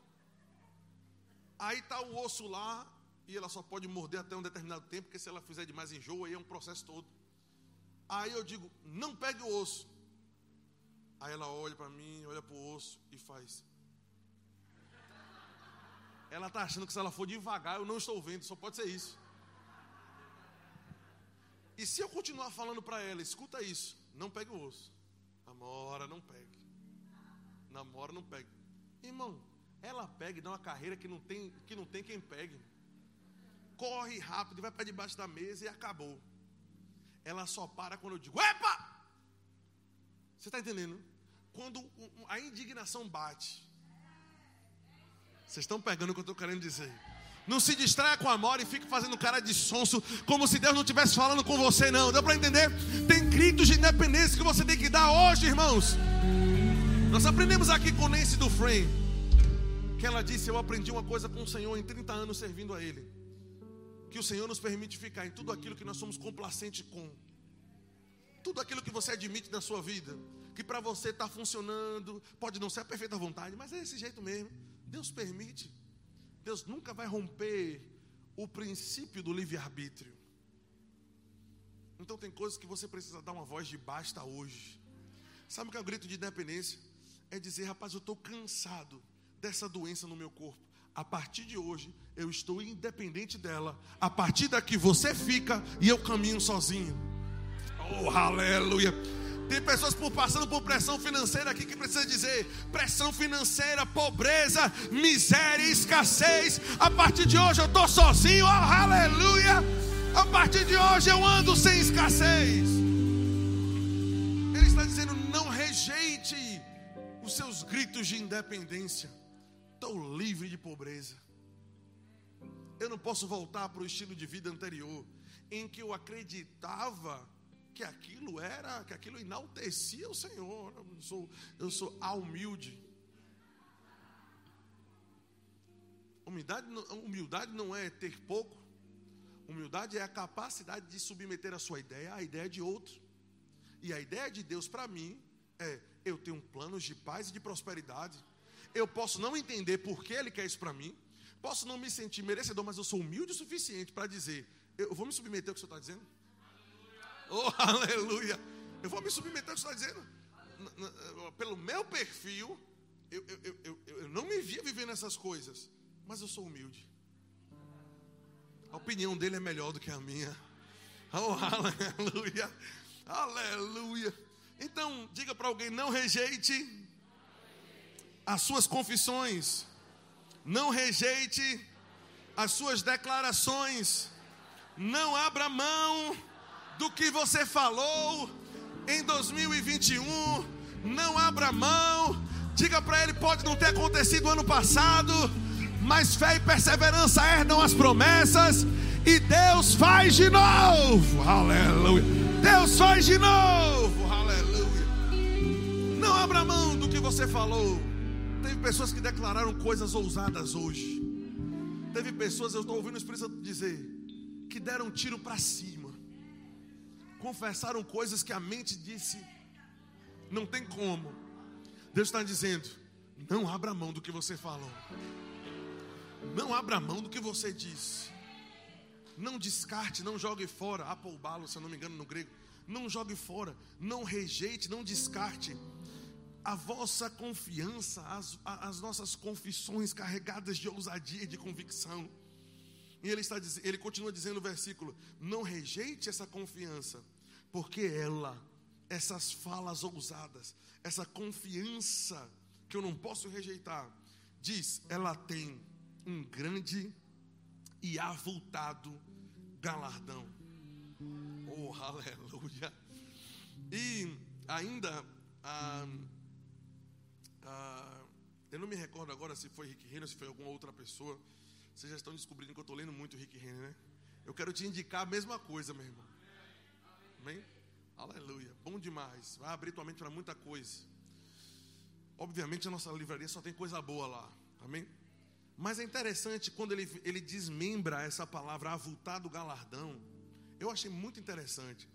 Aí tá o osso lá, e ela só pode morder até um determinado tempo, porque se ela fizer demais enjoo, aí é um processo todo. Aí eu digo, não pegue o osso. Aí ela olha para mim, olha para o osso e faz. Ela está achando que se ela for devagar, eu não estou vendo, só pode ser isso. E se eu continuar falando para ela, escuta isso, não pegue o osso. Namora, não pegue. Namora, não pegue. Irmão, ela pega e dá uma carreira que não tem, que não tem quem pegue. Corre rápido, vai para debaixo da mesa e acabou. Ela só para quando eu digo, epa! Você está entendendo? Quando a indignação bate. Vocês estão pegando o que eu estou querendo dizer. Não se distraia com a mora e fique fazendo cara de sonso, como se Deus não estivesse falando com você, não. Deu para entender? Tem gritos de independência que você tem que dar hoje, irmãos. Nós aprendemos aqui com Nancy do Frame, que ela disse: Eu aprendi uma coisa com o Senhor em 30 anos servindo a Ele. Que o Senhor nos permite ficar em tudo aquilo que nós somos complacentes com. Tudo aquilo que você admite na sua vida que para você está funcionando, pode não ser a perfeita vontade, mas é desse jeito mesmo. Deus permite. Deus nunca vai romper o princípio do livre-arbítrio. Então tem coisas que você precisa dar uma voz de basta hoje. Sabe o que é o grito de independência? É dizer, rapaz, eu estou cansado dessa doença no meu corpo. A partir de hoje, eu estou independente dela. A partir daqui, você fica e eu caminho sozinho. Oh, aleluia. Tem pessoas por, passando por pressão financeira aqui que precisa dizer: pressão financeira, pobreza, miséria, escassez. A partir de hoje eu estou sozinho, oh, aleluia. A partir de hoje eu ando sem escassez. Ele está dizendo: não rejeite os seus gritos de independência. Estou livre de pobreza. Eu não posso voltar para o estilo de vida anterior, em que eu acreditava que aquilo era, que aquilo enaltecia o Senhor. Eu sou, eu sou humilde. Humildade, humildade não é ter pouco. Humildade é a capacidade de submeter a sua ideia à ideia de outro. E a ideia de Deus para mim é: eu tenho planos de paz e de prosperidade. Eu posso não entender por que Ele quer isso para mim, Posso não me sentir merecedor, mas eu sou humilde o suficiente para dizer: eu vou me submeter ao que o senhor está dizendo? Oh, aleluia! Eu vou me submeter ao que está dizendo? Pelo meu perfil, eu, eu, eu, eu não me via vivendo essas coisas, mas eu sou humilde. A opinião dele é melhor do que a minha. Oh, aleluia! Aleluia! Então, diga para alguém: não rejeite as suas confissões, não rejeite as suas declarações, não abra mão do que você falou em 2021, não abra mão. Diga para ele: pode não ter acontecido ano passado, mas fé e perseverança herdam as promessas, e Deus faz de novo. Aleluia! Deus faz de novo. Aleluia! Não abra mão do que você falou. Teve pessoas que declararam coisas ousadas hoje. Teve pessoas, eu estou ouvindo o Espírito Santo dizer, que deram tiro para cima. Confessaram coisas que a mente disse, não tem como. Deus está dizendo, não abra mão do que você falou. Não abra mão do que você disse. Não descarte, não jogue fora. Apolbalo, se eu não me engano, no grego. Não jogue fora. Não rejeite, não descarte a vossa confiança, as, as nossas confissões carregadas de ousadia e de convicção. E ele, está, ele continua dizendo no versículo: Não rejeite essa confiança, porque ela, essas falas ousadas, essa confiança que eu não posso rejeitar, diz, ela tem um grande e avultado galardão. Oh, aleluia! E ainda. Ah, ah, eu não me recordo agora se foi Rick Renner, se foi alguma outra pessoa. Vocês já estão descobrindo que eu estou lendo muito Rick Renner, né? Eu quero te indicar a mesma coisa, meu irmão. Amém? Aleluia. Bom demais. Vai abrir tua mente para muita coisa. Obviamente a nossa livraria só tem coisa boa lá. Amém? Mas é interessante quando ele, ele desmembra essa palavra avultado galardão. Eu achei muito interessante.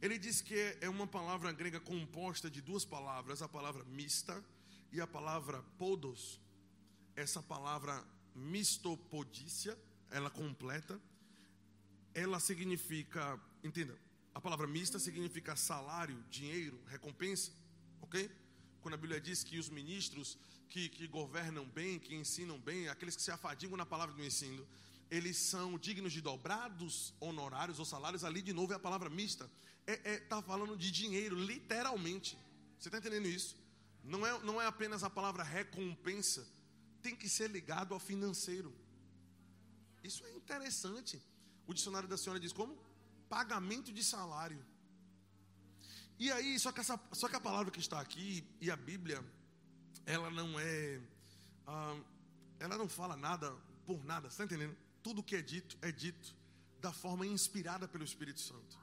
Ele diz que é, uma palavra grega composta de duas palavras, a palavra mista e a palavra podos, essa palavra mistopodícia, ela completa, ela significa, entenda, a palavra mista significa salário, dinheiro, recompensa, ok? Quando a Bíblia diz que os ministros que, que governam bem, que ensinam bem, aqueles que se afadigam na palavra do ensino, eles são dignos de dobrados honorários ou salários, ali de novo é a palavra mista. Está é, é, tá falando de dinheiro, literalmente. Você está entendendo isso? Não é, não é apenas a palavra recompensa, tem que ser ligado ao financeiro. Isso é interessante. O dicionário da senhora diz como? Pagamento de salário. E aí, só que, essa, só que a palavra que está aqui e a Bíblia, ela não é. Ah, ela não fala nada por nada, está entendendo? Tudo que é dito é dito da forma inspirada pelo Espírito Santo.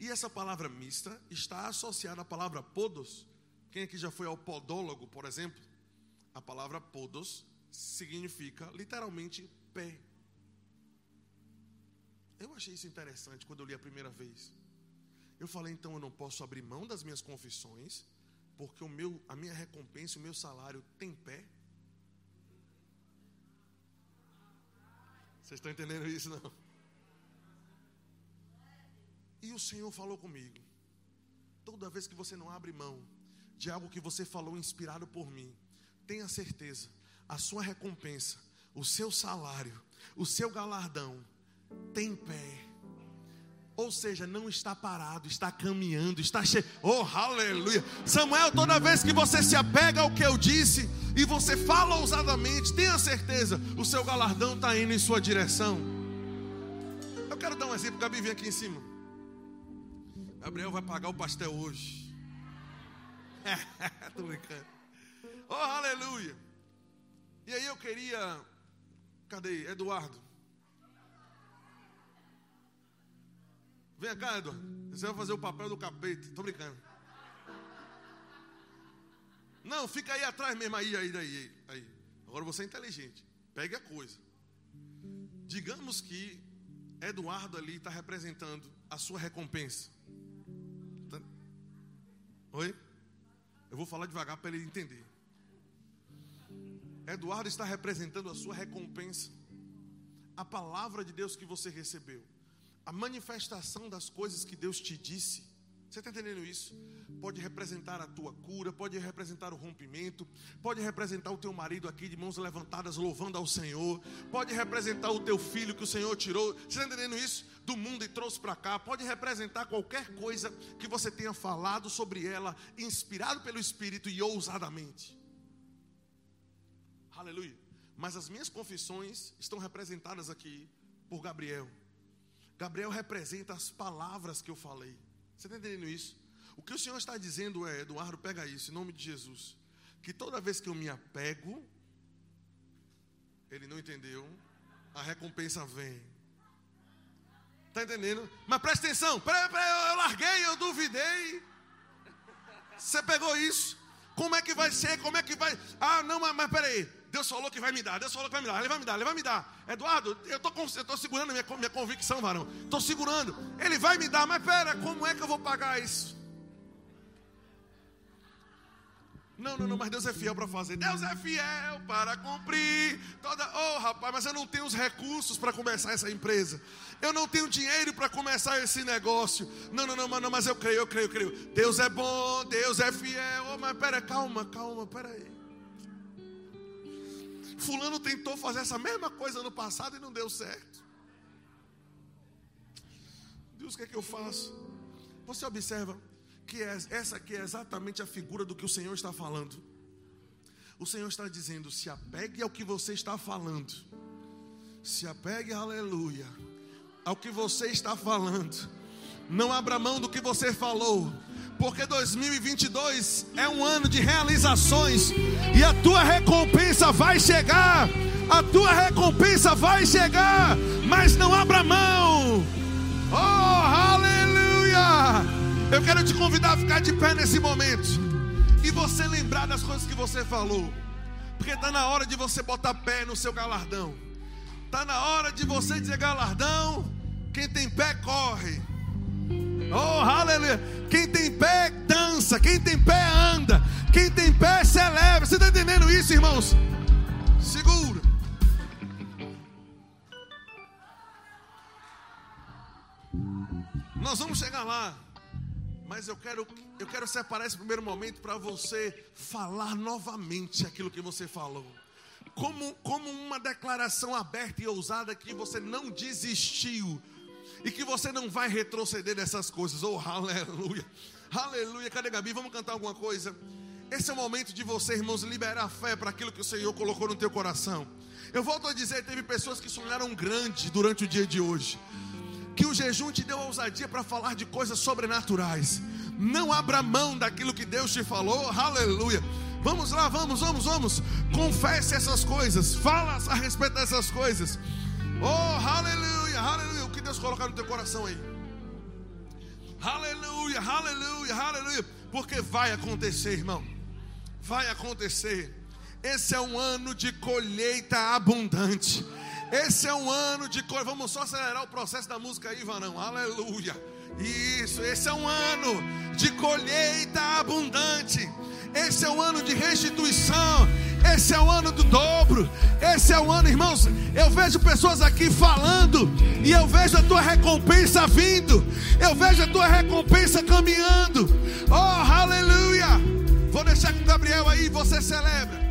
E essa palavra mista está associada à palavra podos, quem aqui já foi ao podólogo, por exemplo? A palavra podos significa literalmente pé. Eu achei isso interessante quando eu li a primeira vez. Eu falei, então eu não posso abrir mão das minhas confissões, porque o meu, a minha recompensa, o meu salário tem pé. Vocês estão entendendo isso não? E o Senhor falou comigo. Toda vez que você não abre mão de algo que você falou inspirado por mim, tenha certeza, a sua recompensa, o seu salário, o seu galardão tem pé. Ou seja, não está parado, está caminhando, está cheio. Oh, aleluia. Samuel, toda vez que você se apega ao que eu disse e você fala ousadamente, tenha certeza, o seu galardão está indo em sua direção. Eu quero dar um exemplo. Gabi, vem aqui em cima. Gabriel vai pagar o pastel hoje. Tô brincando. Oh, aleluia. E aí eu queria. Cadê? Eduardo. Vem cá, Eduardo. Você vai fazer o papel do capeta. Tô brincando. Não, fica aí atrás mesmo. Aí, aí, aí. aí. Agora você é inteligente. Pegue a coisa. Digamos que Eduardo ali está representando a sua recompensa. Tá? Oi? Eu vou falar devagar para ele entender. Eduardo está representando a sua recompensa. a palavra de Deus que você recebeu, a manifestação das coisas que Deus te disse, você está entendendo isso? Pode representar a tua cura, pode representar o rompimento, pode representar o teu marido aqui de mãos levantadas louvando ao Senhor, pode representar o teu filho que o Senhor tirou, você está entendendo isso? Do mundo e trouxe para cá, pode representar qualquer coisa que você tenha falado sobre ela, inspirado pelo Espírito e ousadamente. Aleluia. Mas as minhas confissões estão representadas aqui por Gabriel. Gabriel representa as palavras que eu falei. Você está entendendo isso? O que o Senhor está dizendo é, Eduardo, pega isso, em nome de Jesus. Que toda vez que eu me apego, ele não entendeu, a recompensa vem. Está entendendo? Mas presta atenção, peraí, peraí, eu larguei, eu duvidei. Você pegou isso? Como é que vai ser? Como é que vai? Ah, não, mas, mas peraí. Deus falou que vai me dar, Deus falou que vai me dar, Ele vai me dar, Ele vai me dar. Eduardo, eu estou segurando minha, minha convicção, varão. Estou segurando. Ele vai me dar, mas pera, como é que eu vou pagar isso? Não, não, não, mas Deus é fiel para fazer. Deus é fiel para cumprir toda. Oh, rapaz, mas eu não tenho os recursos para começar essa empresa. Eu não tenho dinheiro para começar esse negócio. Não, não, não, não, mas eu creio, eu creio, eu creio. Deus é bom, Deus é fiel. Oh, mas pera, calma, calma, pera aí. Fulano tentou fazer essa mesma coisa no passado e não deu certo. Deus, o que é que eu faço? Você observa que é, essa aqui é exatamente a figura do que o Senhor está falando. O Senhor está dizendo: se apegue ao que você está falando. Se apegue, aleluia, ao que você está falando. Não abra mão do que você falou porque 2022 é um ano de realizações e a tua recompensa vai chegar. A tua recompensa vai chegar, mas não abra mão. Oh, aleluia! Eu quero te convidar a ficar de pé nesse momento e você lembrar das coisas que você falou, porque está na hora de você botar pé no seu galardão. Está na hora de você dizer galardão. Quem tem pé corre. Oh, aleluia. Quem tem pé dança, quem tem pé anda, quem tem pé celebra. Você está entendendo isso, irmãos? Segura. Nós vamos chegar lá. Mas eu quero, eu quero separar esse primeiro momento para você falar novamente aquilo que você falou. Como, como uma declaração aberta e ousada que você não desistiu e que você não vai retroceder nessas coisas. Oh, aleluia. Aleluia. Cadê Gabi? Vamos cantar alguma coisa? Esse é o momento de você, irmãos, liberar fé para aquilo que o Senhor colocou no teu coração. Eu volto a dizer, teve pessoas que sonharam grande durante o dia de hoje. Que o jejum te deu ousadia para falar de coisas sobrenaturais. Não abra mão daquilo que Deus te falou. Aleluia. Vamos lá, vamos, vamos, vamos. Confesse essas coisas. Fala a respeito dessas coisas. Oh, aleluia, aleluia. Deus colocar no teu coração aí? Aleluia, aleluia, aleluia. Porque vai acontecer, irmão. Vai acontecer. Esse é um ano de colheita abundante. Esse é um ano de colheita. Vamos só acelerar o processo da música aí, Vanão. Aleluia. Isso, esse é um ano de colheita abundante. Esse é o ano de restituição. Esse é o ano do dobro. Esse é o ano, irmãos. Eu vejo pessoas aqui falando e eu vejo a tua recompensa vindo. Eu vejo a tua recompensa caminhando. Oh, aleluia! Vou deixar com Gabriel aí, você celebra.